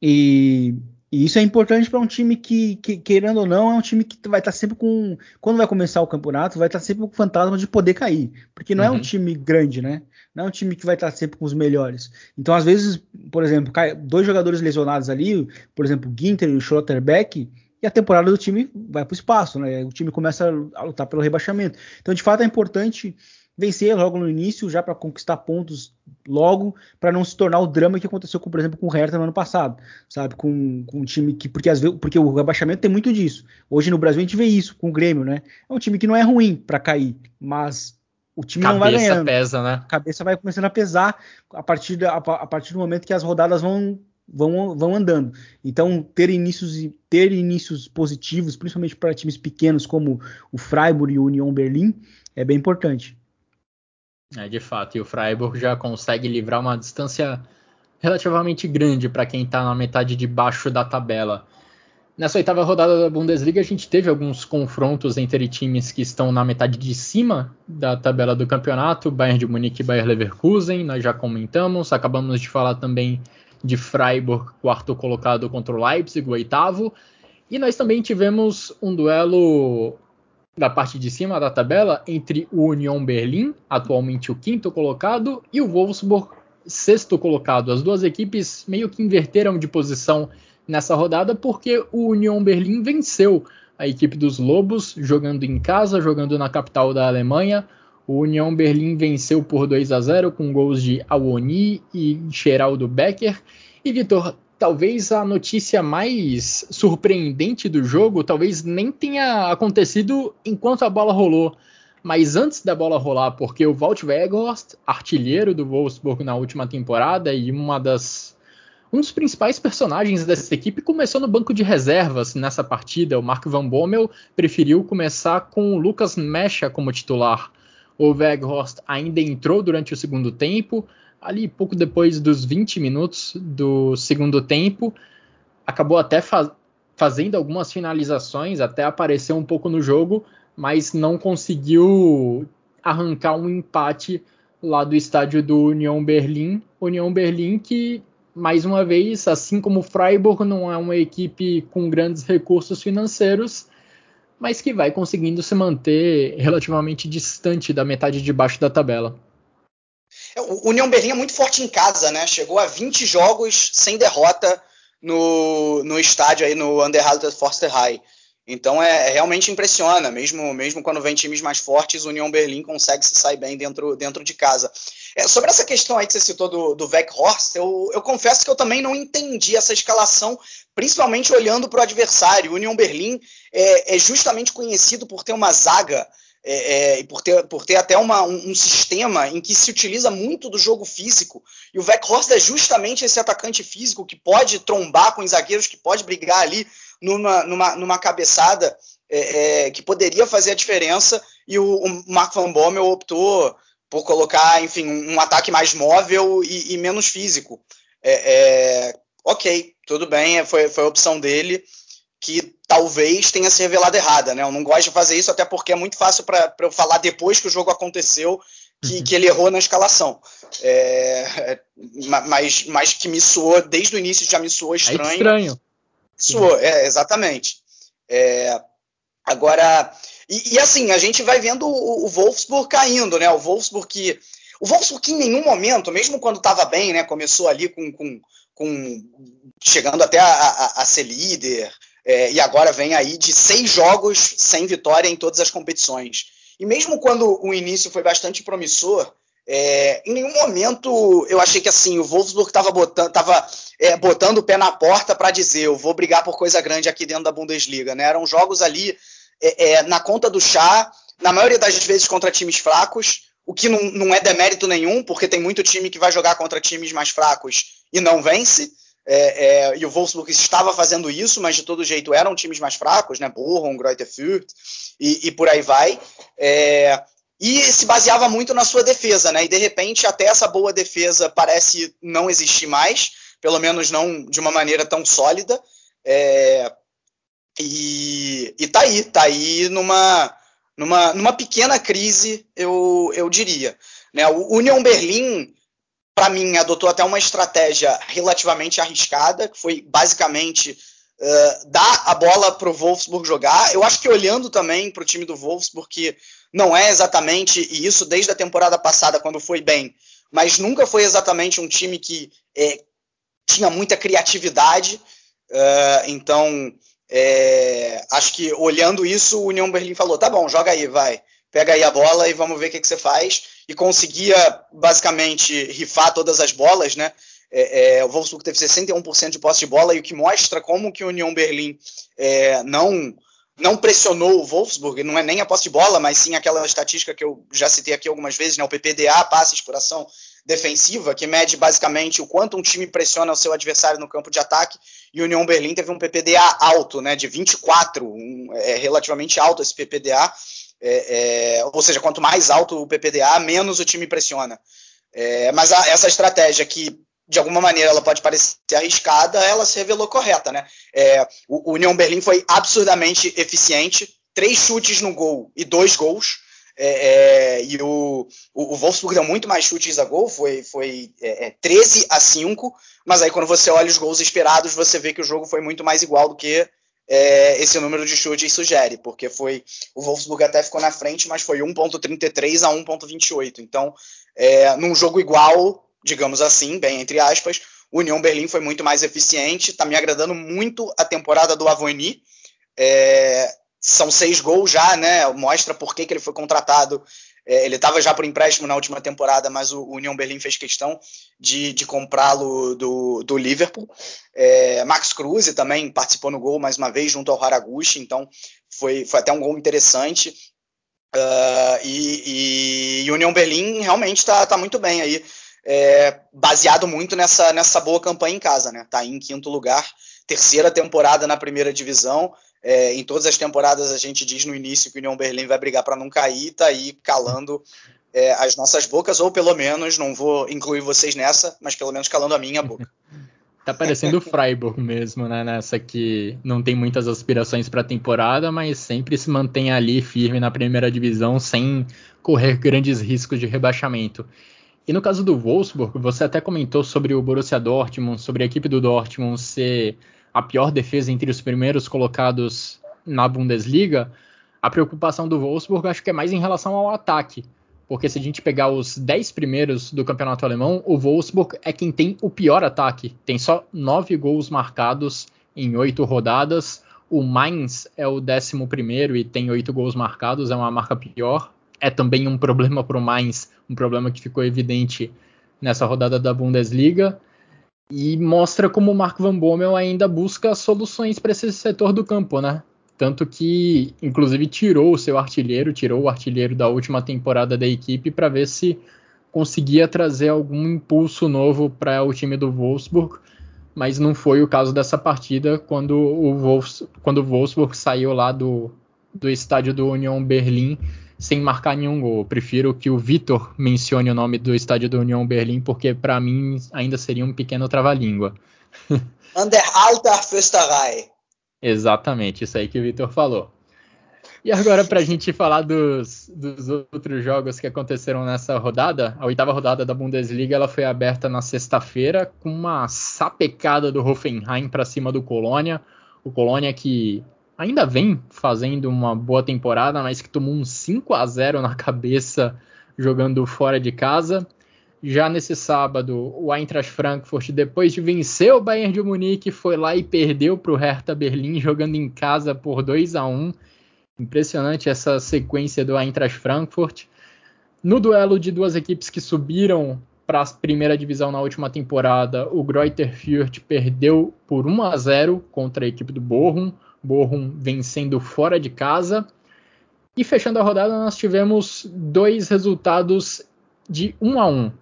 Speaker 3: E e isso é importante para um time que, que, querendo ou não, é um time que vai estar tá sempre com. Quando vai começar o campeonato, vai estar tá sempre com o fantasma de poder cair. Porque não uhum. é um uhum. time grande, né? Não é um time que vai estar tá sempre com os melhores. Então, às vezes, por exemplo, dois jogadores lesionados ali, por exemplo, o Ginter e o Schlotterbeck, e a temporada do time vai para o espaço, né? O time começa a lutar pelo rebaixamento. Então, de fato, é importante vencer logo no início, já para conquistar pontos logo, para não se tornar o drama que aconteceu, com, por exemplo, com o Hertha no ano passado, sabe? Com, com um time que. Porque, às vezes, porque o rebaixamento tem muito disso. Hoje no Brasil a gente vê isso com o Grêmio, né? É um time que não é ruim para cair, mas o time
Speaker 1: cabeça
Speaker 3: não vai ganhando.
Speaker 1: pesa, né?
Speaker 3: A cabeça vai começando a pesar a partir, da, a, partir do momento que as rodadas vão vão, vão andando. Então, ter inícios, ter inícios positivos, principalmente para times pequenos como o Freiburg e o Union Berlim, é bem importante.
Speaker 1: É, de fato, e o Freiburg já consegue livrar uma distância relativamente grande para quem está na metade de baixo da tabela. Nessa oitava rodada da Bundesliga, a gente teve alguns confrontos entre times que estão na metade de cima da tabela do campeonato, Bayern de Munique e Bayern Leverkusen, nós já comentamos, acabamos de falar também de Freiburg, quarto colocado contra o Leipzig, o oitavo, e nós também tivemos um duelo da parte de cima da tabela entre o Union Berlim, atualmente o quinto colocado, e o Wolfsburg, sexto colocado. As duas equipes meio que inverteram de posição nessa rodada porque o Union Berlim venceu a equipe dos Lobos, jogando em casa, jogando na capital da Alemanha. O Union Berlim venceu por 2 a 0 com gols de Awoni e Geraldo Becker. E Vitor, talvez a notícia mais surpreendente do jogo talvez nem tenha acontecido enquanto a bola rolou, mas antes da bola rolar, porque o Walt Weghorst, artilheiro do Wolfsburg na última temporada e uma das um dos principais personagens dessa equipe começou no banco de reservas nessa partida. O Mark Van Bommel preferiu começar com o Lucas Mecha como titular. O Weghorst ainda entrou durante o segundo tempo, ali pouco depois dos 20 minutos do segundo tempo, acabou até fa fazendo algumas finalizações, até apareceu um pouco no jogo, mas não conseguiu arrancar um empate lá do estádio do União Berlim. União Berlim que, mais uma vez, assim como Freiburg, não é uma equipe com grandes recursos financeiros, mas que vai conseguindo se manter relativamente distante da metade de baixo da tabela.
Speaker 2: O União Berlim é muito forte em casa, né? Chegou a 20 jogos sem derrota no, no estádio aí no Underhalter Forster High. Então é, é, realmente impressiona, mesmo, mesmo quando vem times mais fortes, o União Berlim consegue se sair bem dentro, dentro de casa. É, sobre essa questão aí que você citou do, do Weghorst, eu, eu confesso que eu também não entendi essa escalação, principalmente olhando para o adversário. O União Berlim é, é justamente conhecido por ter uma zaga é, é, por, ter, por ter até uma, um, um, sistema em que se utiliza muito do jogo físico. E o Weghorst é justamente esse atacante físico que pode trombar com os zagueiros, que pode brigar ali numa, numa, numa cabeçada é, é que poderia fazer a diferença. E o, o Mark Van Bommel optou por colocar, enfim, um, um ataque mais móvel e, e menos físico. É, ok, tudo bem, foi, foi a opção dele que talvez tenha se revelado errada, né? Eu não gosto de fazer isso, até porque é muito fácil para eu falar depois que o jogo aconteceu que, uhum. que ele errou na escalação. É, mas, mas que me soou, desde o início já me soou estranho. É
Speaker 1: estranho.
Speaker 2: Soou, é, exatamente. É, agora, e, e, assim, a gente vai vendo o, o Wolfsburg caindo, né? O Wolfsburg que. O Wolfsburg que em nenhum momento, mesmo quando estava bem, né? Começou ali com, com, com chegando até a, a, a ser líder, é, e agora vem aí de seis jogos sem vitória em todas as competições. E mesmo quando o início foi bastante promissor, É, em nenhum momento eu achei que assim o Wolfsburg estava botando, tava, é, botando o pé na porta para dizer eu vou brigar por coisa grande aqui dentro da Bundesliga. Né? Eram jogos ali é, é, na conta do chá, na maioria das vezes contra times fracos, o que não, não é demérito nenhum, porque tem muito time que vai jogar contra times mais fracos e não vence. É, é, e o Wolfsburg estava fazendo isso, mas de todo jeito eram times mais fracos, né? Bochum, Greuther Fürth e, e, por aí vai. É, e se baseava muito na sua defesa, né? E de repente até essa boa defesa parece não existir mais, pelo menos não de uma maneira tão sólida. É, e, e tá aí, tá aí numa, numa, numa pequena crise, eu, eu diria. Né? O Union Berlim, para mim, adotou até uma estratégia relativamente arriscada, que foi basicamente uh, dar a bola para o Wolfsburg jogar. Eu acho que olhando também para o time do Wolfsburg, que não é exatamente isso desde a temporada passada, quando foi bem, mas nunca foi exatamente um time que é, tinha muita criatividade. Uh, então, é, acho que olhando isso, o União Berlim falou: tá bom, joga aí, vai, pega aí a bola e vamos ver o que, que você faz. E conseguia basicamente rifar todas as bolas, né? É, é, o Wolfsburg teve 61% de posse de bola, e o que mostra como que o União Berlim é, não não pressionou o Wolfsburg, não é nem a posse de bola, mas sim aquela estatística que eu já citei aqui algumas vezes, né, o PPDA, passes por ação defensiva, que mede basicamente o quanto um time pressiona o seu adversário no campo de ataque, e o União Berlim teve um PPDA alto, né, de 24, um, é relativamente alto esse PPDA, é, é, ou seja, quanto mais alto o PPDA, menos o time pressiona. É, mas a, essa estratégia que de alguma maneira ela pode parecer arriscada, ela se revelou correta, né? É, o, o União Berlim foi absurdamente eficiente, três chutes no gol e dois gols. É, é, e o, o, Wolfsburg deu muito mais chutes a gol, foi, foi é, 13 é, a 5, mas aí quando você olha os gols esperados, você vê que o jogo foi muito mais igual do que é, esse número de chutes sugere, porque foi o Wolfsburg até ficou na frente, mas foi 1.33 a 1.28. Então, é, num jogo igual, digamos assim, bem entre aspas. O União Berlim foi muito mais eficiente, está me agradando muito a temporada do Avoini. É, são seis gols já, né? Mostra por que, que ele foi contratado. É, ele estava já por empréstimo na última temporada, mas o, o União Berlim fez questão de, de comprá-lo do, do Liverpool. É, Max Cruz também participou no gol mais uma vez junto ao Haraguchi, então foi, foi até um gol interessante. Uh, e, e, União Berlim realmente está tá muito bem aí é, baseado muito nessa, nessa boa campanha em casa, né? Tá aí em quinto lugar, terceira temporada na primeira divisão. É, em todas as temporadas a gente diz no início que o União Berlim vai brigar para não cair, tá aí calando é, as nossas bocas, ou pelo menos, não vou incluir vocês nessa, mas pelo menos calando a minha boca. (laughs)
Speaker 1: Tá parecendo o Freiburg mesmo, né? Nessa que não tem muitas aspirações para a temporada, mas sempre se mantém ali firme na primeira divisão sem correr grandes riscos de rebaixamento. E no caso do Wolfsburg, você até comentou sobre o Borussia Dortmund, sobre a equipe do Dortmund ser a pior defesa entre os primeiros colocados na Bundesliga. A preocupação do Wolfsburg acho que é mais em relação ao ataque. Porque se a gente pegar os 10 primeiros do campeonato alemão, o Wolfsburg é quem tem o pior ataque. Tem só 9 gols marcados em 8 rodadas. O Mainz é o 11 e tem 8 gols marcados, é uma marca pior. É também um problema para o Mainz um problema que ficou evidente nessa rodada da Bundesliga e mostra como o Mark Van Bommel ainda busca soluções para esse setor do campo, né? Tanto que, inclusive, tirou o seu artilheiro, tirou o artilheiro da última temporada da equipe para ver se conseguia trazer algum impulso novo para o time do Wolfsburg, mas não foi o caso dessa partida quando o, Wolfs, quando o Wolfsburg saiu lá do, do estádio do Union Berlim sem marcar nenhum gol. Eu prefiro que o Vitor mencione o nome do estádio do União Berlim, porque para mim ainda seria um pequeno trava-língua. (laughs)
Speaker 2: Under alter Fösterei.
Speaker 1: Exatamente, isso aí que o Vitor falou. E agora, para a gente falar dos, dos, outros jogos que aconteceram nessa rodada, a oitava rodada da Bundesliga ela foi aberta na sexta-feira com uma sapecada do Hoffenheim para cima do Colônia. O Colônia que ainda vem fazendo uma boa temporada, mas que tomou um 5 a 0 na cabeça jogando fora de casa. Já nesse sábado, o Eintracht Frankfurt, depois de vencer o Bayern de Munique, foi lá e perdeu para o Hertha Berlim, jogando em casa por 2 a 1 Impressionante essa sequência do Eintracht Frankfurt. no duelo de duas equipes que subiram para a primeira divisão na última temporada, o Greuther Fürth perdeu por 1 a 0 contra a equipe do Bochum, Bochum vencendo fora de casa. E fechando a rodada, nós tivemos dois resultados de 1 a 1.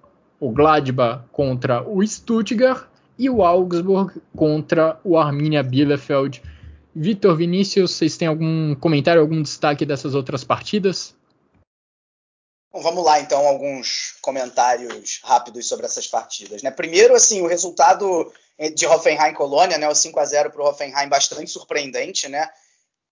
Speaker 1: O Gladbach contra o Stuttgart e o Augsburg contra o Arminia Bielefeld. Vitor Vinícius, vocês têm algum comentário, algum destaque dessas outras partidas?
Speaker 2: Bom, vamos lá, então, alguns comentários rápidos sobre essas partidas. Né? Primeiro, assim, o resultado de Hoffenheim Colônia, né, o 5 a 0 para o Hoffenheim, bastante surpreendente. Né?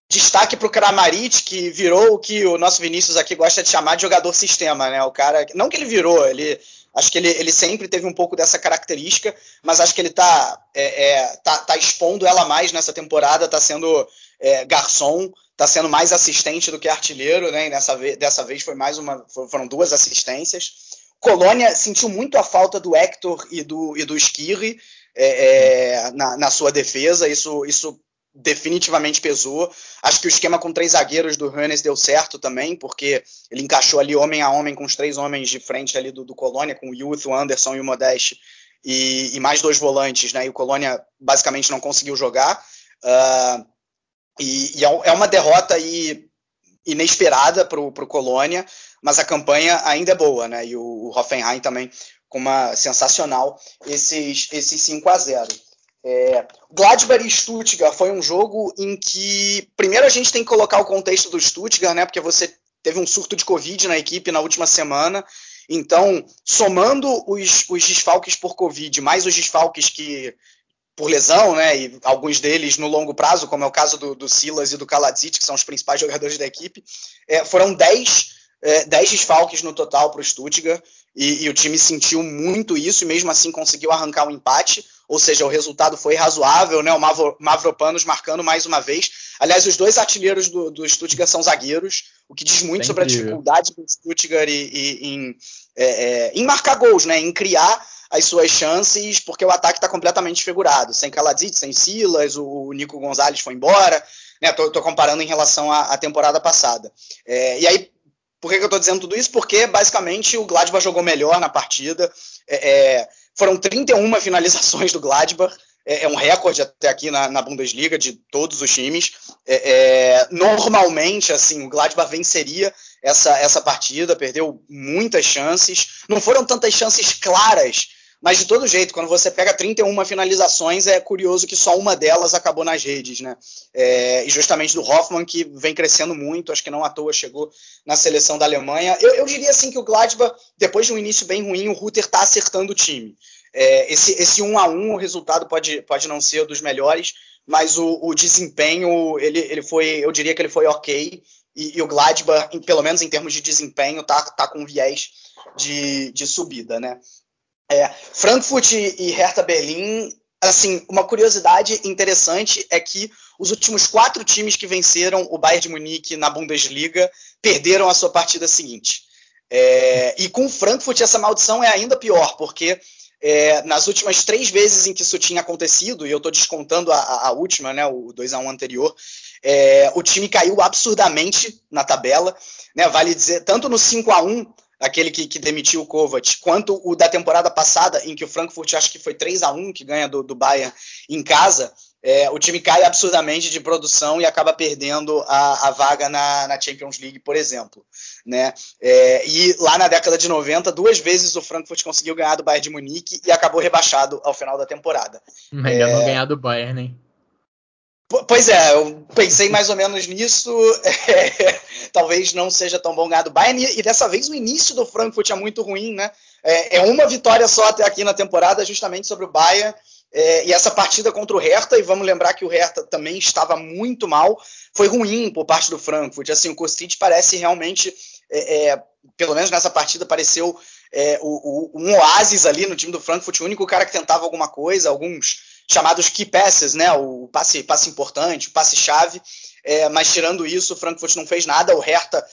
Speaker 2: Destaque para o Kramaric, que virou o que o nosso Vinícius aqui gosta de chamar de jogador sistema. Né? O cara, não que ele virou, ele Acho que ele, ele sempre teve um pouco dessa característica, mas acho que ele está é, é, tá, tá expondo ela mais nessa temporada, está sendo é, garçom, está sendo mais assistente do que artilheiro, né? E nessa vez, dessa vez foi mais uma, foram duas assistências. Colônia sentiu muito a falta do Hector e do, e do Skirri é, é, na, na, sua defesa. Isso, isso definitivamente pesou. Acho que o esquema com três zagueiros do Hannes deu certo também, porque ele encaixou ali homem a homem com os três homens de frente ali do, do Colônia, com o Youth, o Anderson e o Modeste, e, e, mais dois volantes, né? E o Colônia basicamente não conseguiu jogar. Uh, e, e, é, é uma derrota aí inesperada para o Colônia, mas a campanha ainda é boa, né? E o, o Hoffenheim também uma sensacional esses, esses 5 a 0 é, Gladbach e Stuttgart foi um jogo em que, primeiro, a gente tem que colocar o contexto do Stuttgart, né? Porque você teve um surto de Covid na equipe na última semana. Então, somando os, os desfalques por Covid, mais os desfalques que por lesão, né? E alguns deles no longo prazo, como é o caso do, do Silas e do Kaladzic, que são os principais jogadores da equipe, é, foram 10 é, 10 desfalques no total para o Stuttgart e, e, o time sentiu muito isso e mesmo assim conseguiu arrancar um empate, ou seja, o resultado foi razoável, né? O Mavro, Mavropanos marcando mais uma vez. Aliás, os dois artilheiros do, do Stuttgart são zagueiros, o que diz muito Bem sobre incrível. a dificuldade do Stuttgart e, e, em, é, é, em marcar gols, né? Em criar as suas chances, porque o ataque está completamente desfigurado. Sem Kaladzic, sem Silas, o Nico Gonzalez foi embora. Né, tô, tô comparando em relação à, à temporada passada. É, e aí, por que, que eu estou dizendo tudo isso? Porque, basicamente, o Gladbach jogou melhor na partida. É, é foram 31 finalizações do Gladbach. É, é, um recorde até aqui na, na Bundesliga de todos os times. É, é, normalmente, assim, o Gladbach venceria essa, essa partida, perdeu muitas chances. Não foram tantas chances claras mas de todo jeito, quando você pega 31 finalizações, é curioso que só uma delas acabou nas redes, né? É, e justamente do Hoffmann, que vem crescendo muito, acho que não à toa chegou na seleção da Alemanha. Eu, eu diria assim que o Gladbach, depois de um início bem ruim, o Rutter está acertando o time. É, esse, esse 1 a 1 o resultado pode, pode não ser dos melhores, mas o, o desempenho, ele, ele foi, eu diria que ele foi ok. E, e o Gladbach, em, pelo menos em termos de desempenho, tá, tá com viés de, de subida, né? É, Frankfurt e Hertha Berlim, assim, uma curiosidade interessante é que os últimos quatro times que venceram o Bayern de Munique na Bundesliga perderam a sua partida seguinte. É, e com o Frankfurt essa maldição é ainda pior, porque é, nas últimas três vezes em que isso tinha acontecido, e eu estou descontando a, a, última, né, o 2 a 1 anterior, é, o time caiu absurdamente na tabela. Né, vale dizer, tanto no 5 a 1 aquele que, que, demitiu o Kovac, quanto o da temporada passada, em que o Frankfurt acho que foi 3 a 1 que ganha do, do Bayern em casa, é, o time cai absurdamente de produção e acaba perdendo a, a vaga na, na, Champions League, por exemplo. Né? É, e lá na década de 90, duas vezes o Frankfurt conseguiu ganhar do Bayern de Munique e acabou rebaixado ao final da temporada.
Speaker 1: Ainda é... não ganhar do Bayern, hein?
Speaker 2: Pois é, eu pensei mais ou menos nisso. (laughs) É, talvez não seja tão bom ganhar do Bayern. E, dessa vez o início do Frankfurt é muito ruim, né? É, é uma vitória só até aqui na temporada, justamente sobre o Bayern. É, e essa partida contra o Hertha, e vamos lembrar que o Hertha também estava muito mal, foi ruim por parte do Frankfurt. Assim, o Kostic parece realmente, é, é, pelo menos nessa partida, pareceu é, o, o, um oásis ali no time do Frankfurt, o único cara que tentava alguma coisa, alguns chamados key passes, né? O passe, passe importante, o passe-chave. É, mas tirando isso, o Frankfurt não fez nada. O Hertha,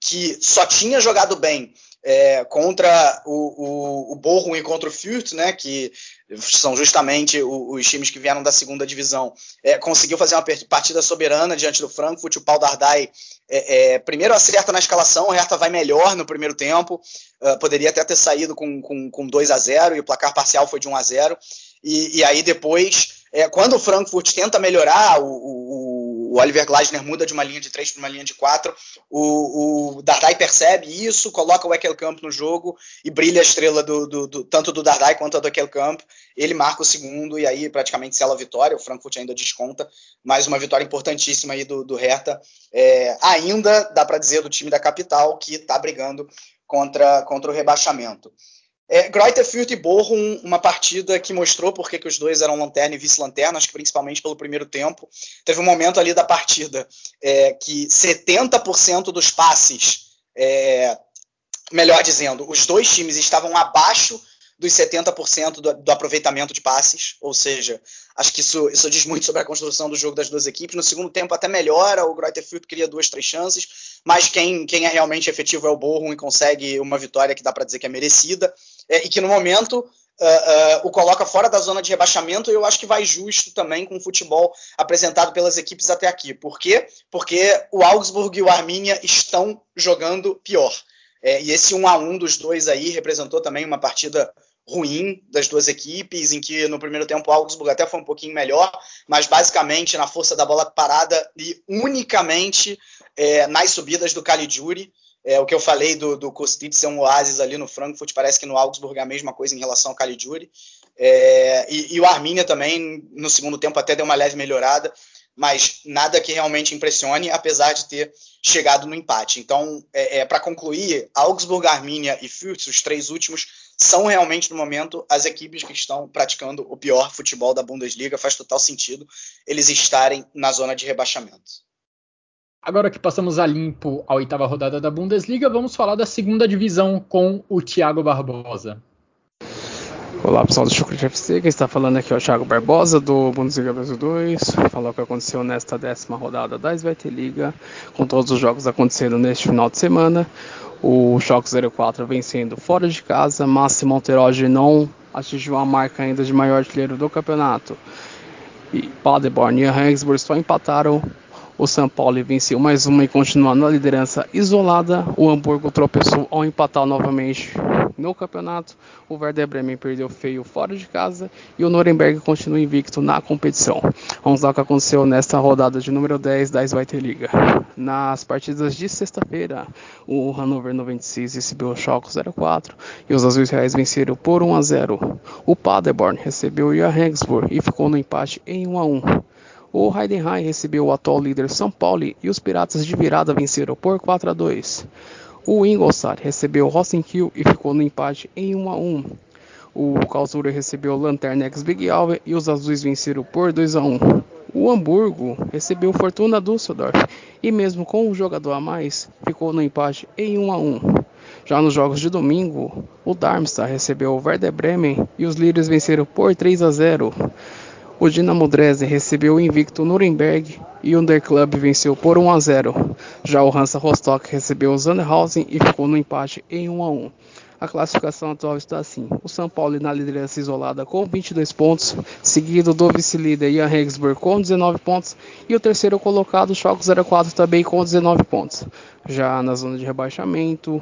Speaker 2: que só tinha jogado bem é, contra o, o, o Bochum e contra o Fürth, né, que são justamente os, os times que vieram da segunda divisão, é, conseguiu fazer uma partida soberana diante do Frankfurt. O Paul Dardai é, é, primeiro acerta na escalação, o Hertha vai melhor no primeiro tempo, uh, poderia até ter saído com, com, com 2 a 0 e o placar parcial foi de 1 a 0 e, e aí depois, é, quando o Frankfurt tenta melhorar o, o o Oliver Glasner muda de uma linha de 3 para uma linha de 4. O, o Dardai percebe isso, coloca o Ekelkamp no jogo e brilha a estrela do, do, do, tanto do Dardai quanto do Ekelkamp. Ele marca o segundo e aí praticamente sela a vitória. O Frankfurt ainda desconta, mas uma vitória importantíssima aí do, do Hertha. É, ainda dá para dizer do time da capital que está brigando contra, contra o rebaixamento. É, Greuther Fürth e Bochum, uma partida que mostrou porque que os dois eram lanterna e vice-lanterna, acho que principalmente pelo primeiro tempo. Teve um momento ali da partida é, que 70% dos passes, é, melhor dizendo, os dois times estavam abaixo dos 70% do, do aproveitamento de passes, ou seja, acho que isso, isso diz muito sobre a construção do jogo das duas equipes. No segundo tempo até melhora, o Greuther Fürth cria duas, três chances, mas quem, quem é realmente efetivo é o Bochum e consegue uma vitória que dá para dizer que é merecida, é, e que no momento Uh, uh, o coloca fora da zona de rebaixamento e eu acho que vai justo também com o futebol apresentado pelas equipes até aqui. Por quê? Porque o Augsburg e o Arminia estão jogando pior. É, e esse 1 a 1 dos dois aí representou também uma partida ruim das duas equipes, em que no primeiro tempo o Augsburg até foi um pouquinho melhor, mas basicamente na força da bola parada e unicamente é, nas subidas do Caligiuri. É, o que eu falei do, do Kostic ser um oásis ali no Frankfurt, parece que no Augsburg é a mesma coisa em relação ao Caligiuri. É, e, e, o Arminia também, no segundo tempo, até deu uma leve melhorada, mas nada que realmente impressione, apesar de ter chegado no empate. Então, é, é para concluir, Augsburg, Arminia e Fürth, os três últimos, são realmente, no momento, as equipes que estão praticando o pior futebol da Bundesliga. Faz total sentido eles estarem na zona de rebaixamento.
Speaker 1: Agora que passamos a limpo a oitava rodada da Bundesliga, vamos falar da segunda divisão com o Thiago Barbosa.
Speaker 4: Olá pessoal do Chucrute FC, quem está falando aqui é o Thiago Barbosa do Bundesliga Brasil 2. Falar o que aconteceu nesta décima rodada da Svete Liga, com todos os jogos acontecendo neste final de semana. O Schalke 04 vencendo fora de casa, Máximo Alteroge não atingiu a marca ainda de maior artilheiro do campeonato. E Paderborn e Regensburg só empataram o São Paulo venceu mais uma e continua na liderança isolada. O Hamburgo tropeçou ao empatar novamente no campeonato. O Werder Bremen perdeu feio fora de casa e o Nuremberg continua invicto na competição. Vamos lá o que aconteceu nesta rodada de número 10 da Zweite Liga. Nas partidas de sexta-feira, o Hannover 96 recebeu o Schalke 04 e os Azuis Reais venceram por 1 a 0. O Paderborn recebeu o Johannesburg e ficou no empate em 1 a 1. O Heidenheim recebeu o atual líder São Paulo e os Piratas de virada venceram por 4 a 2. O Ingolstadt recebeu Rosenkiel e ficou no empate em 1 a 1. O Karlsruhe recebeu o Lanterna ex Big Alve e os Azuis venceram por 2 a 1. O Hamburgo recebeu Fortuna Düsseldorf e mesmo com um jogador a mais, ficou no empate em 1 a 1. Já nos jogos de domingo, o Darmstadt recebeu o Werder Bremen e os líderes venceram por 3 a 0. O Dinamo Dresden recebeu o invicto Nuremberg e o Underclub venceu por 1 a 0. Já o Hansa Rostock recebeu o Sandhausen e ficou no empate em 1 a 1. A classificação atual está assim: o São Paulo na liderança isolada com 22 pontos, seguido do vice-líder Ian Regensburg com 19 pontos e o terceiro colocado, Schalke 04 também com 19 pontos. Já na zona de rebaixamento,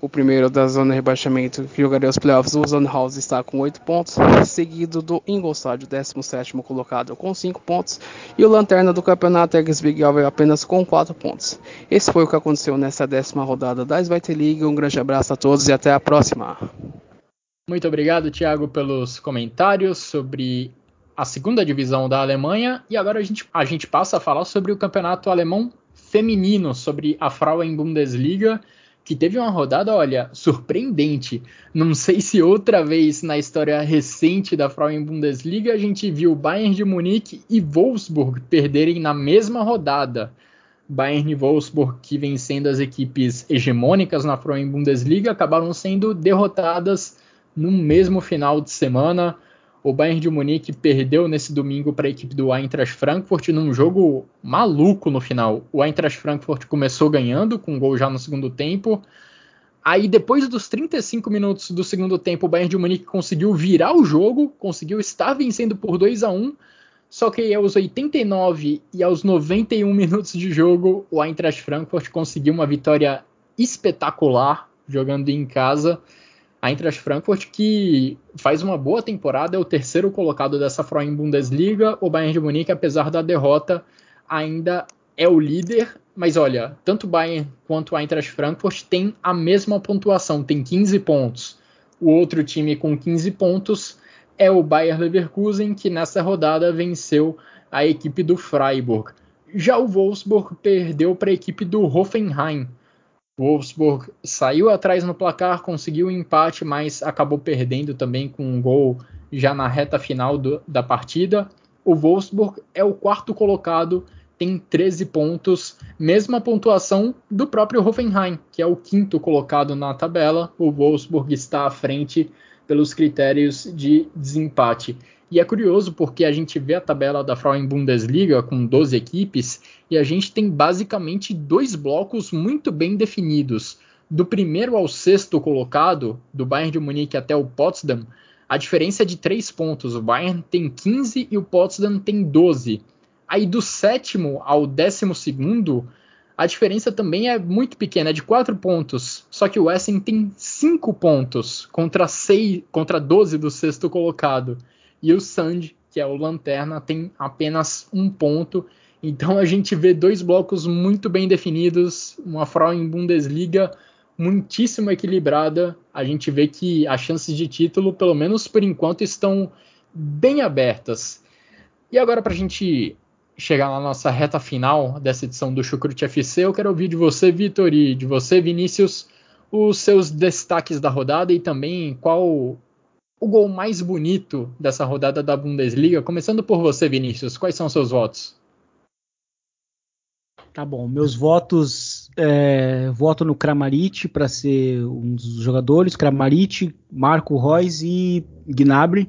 Speaker 4: o primeiro da zona de rebaixamento que jogaria os playoffs, o House está com 8 pontos, seguido do Ingolstadt, o 17 colocado com 5 pontos, e o Lanterna do campeonato Eggs Big Alver apenas com 4 pontos. Esse foi o que aconteceu nessa décima rodada da Svite League. Um grande abraço a todos e até a próxima.
Speaker 1: Muito obrigado, Thiago, pelos comentários sobre a segunda divisão da Alemanha. E agora a gente, a gente passa a falar sobre o campeonato alemão feminino, sobre a Frauen Bundesliga que teve uma rodada, olha, surpreendente. Não sei se outra vez na história recente da Frauen Bundesliga a gente viu Bayern de Munique e Wolfsburg perderem na mesma rodada. Bayern e Wolfsburg, que vencendo as equipes hegemônicas na Frauen Bundesliga, acabaram sendo derrotadas no mesmo final de semana. O Bayern de Munique perdeu nesse domingo para a equipe do Eintracht Frankfurt num jogo maluco no final. O Eintracht Frankfurt começou ganhando com um gol já no segundo tempo, Aí, depois dos 35 minutos do segundo tempo, o Bayern de Munique conseguiu virar o jogo, conseguiu estar vencendo por 2 a 1 só que aos 89 e aos 91 minutos de jogo, o Eintracht Frankfurt conseguiu uma vitória espetacular jogando em casa. A Eintracht Frankfurt que faz uma boa temporada, é o terceiro colocado dessa Freien Bundesliga. O Bayern de Munique, apesar da derrota, ainda é o líder. Mas olha, tanto o Bayern quanto a Eintracht Frankfurt têm a mesma pontuação, tem 15 pontos. O outro time com 15 pontos é o Bayer Leverkusen, que nessa rodada venceu a equipe do Freiburg. Já o Wolfsburg perdeu para a equipe do Hoffenheim. Wolfsburg saiu atrás no placar, conseguiu o um empate, mas acabou perdendo também com um gol já na reta final do, da partida. O Wolfsburg é o quarto colocado, tem 13 pontos, mesma pontuação do próprio Hoffenheim, que é o quinto colocado na tabela. O Wolfsburg está à frente pelos critérios de desempate. E é curioso porque a gente vê a tabela da Frauen Bundesliga com 12 equipes e a gente tem basicamente dois blocos muito bem definidos. Do primeiro ao sexto colocado, do Bayern de Munique até o Potsdam, a diferença é de 3 pontos. O Bayern tem 15 e o Potsdam tem 12. Aí do sétimo ao décimo segundo, a diferença também é muito pequena, é de 4 pontos. Só que o Essen tem 5 pontos contra, 6, contra 12 do sexto colocado. E o Sand, que é o Lanterna, tem apenas um ponto. Então a gente vê dois blocos muito bem definidos, uma Frauen Bundesliga muitíssimo equilibrada. A gente vê que as chances de título, pelo menos por enquanto, estão bem abertas. E agora, para a gente chegar na nossa reta final dessa edição do Chucrute FC, eu quero ouvir de você, Vitor, e de você, Vinícius, os seus destaques da rodada e também qual o gol mais bonito dessa rodada da Bundesliga. Começando por você, Vinícius, quais são os seus votos?
Speaker 3: Tá bom, meus votos, é, voto no Kramaric para ser um dos jogadores, Kramaric, Marco Reus e Gnabry.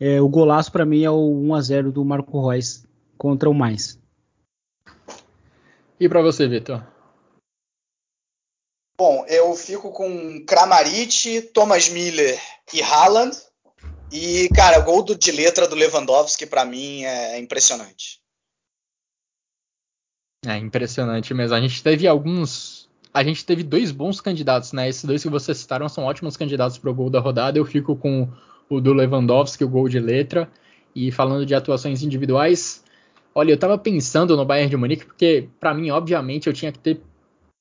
Speaker 3: É, o golaço para mim é o 1 a 0 do Marco Reus contra o mais.
Speaker 1: E para você, Vitor?
Speaker 2: Bom, eu fico com Kramaric, Thomas Miller e Haaland. E, cara, o gol do, de letra do Lewandowski, para mim, é impressionante.
Speaker 1: É impressionante mesmo. A gente teve alguns. A gente teve dois bons candidatos, né? Esses dois que vocês citaram são ótimos candidatos para o gol da rodada. Eu fico com o do Lewandowski, o gol de letra. E falando de atuações individuais, Olha, eu tava pensando no Bayern de Munique, porque para mim, obviamente, eu tinha que ter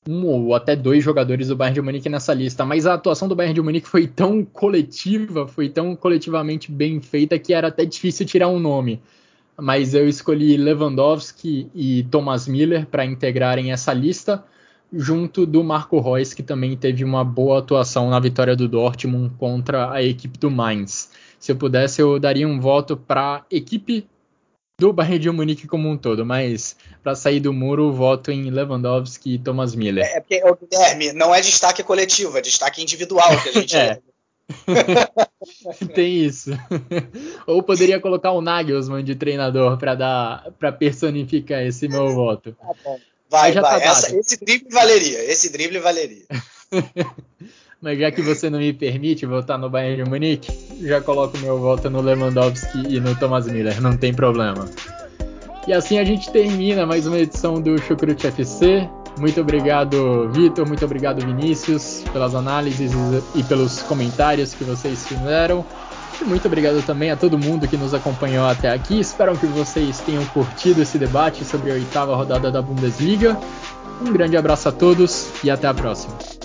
Speaker 1: um ou até dois jogadores do Bayern de Munique nessa lista, mas a atuação do Bayern de Munique foi tão coletiva, foi tão coletivamente bem feita que era até difícil tirar um nome. Mas eu escolhi Lewandowski e Thomas Miller para integrarem essa lista, junto do Marco Reus, que também teve uma boa atuação na vitória do Dortmund contra a equipe do Mainz. Se eu pudesse, eu daria um voto para equipe do Bayern de Munique como um todo, mas para sair do muro, voto em Lewandowski e Thomas Miller.
Speaker 2: É, porque, o Guilherme, não é destaque coletivo, é destaque individual que a gente (laughs) é. (laughs)
Speaker 1: Tem isso. (laughs) Ou poderia colocar o Nagelsmann de treinador para dar para personificar esse meu voto.
Speaker 2: Tá bom. Vai, vai. Tá Essa, esse drible valeria. Esse drible valeria.
Speaker 1: Mas já que você não me permite votar no Bayern de Munique, já coloco meu voto no Lewandowski e no Thomas Miller, não tem problema. E assim a gente termina mais uma edição do Chucrute FC. Muito obrigado, Vitor, muito obrigado, Vinícius, pelas análises e pelos comentários que vocês fizeram. E muito obrigado também a todo mundo que nos acompanhou até aqui. Espero que vocês tenham curtido esse debate sobre a oitava rodada da Bundesliga. Um grande abraço a todos e até a próxima.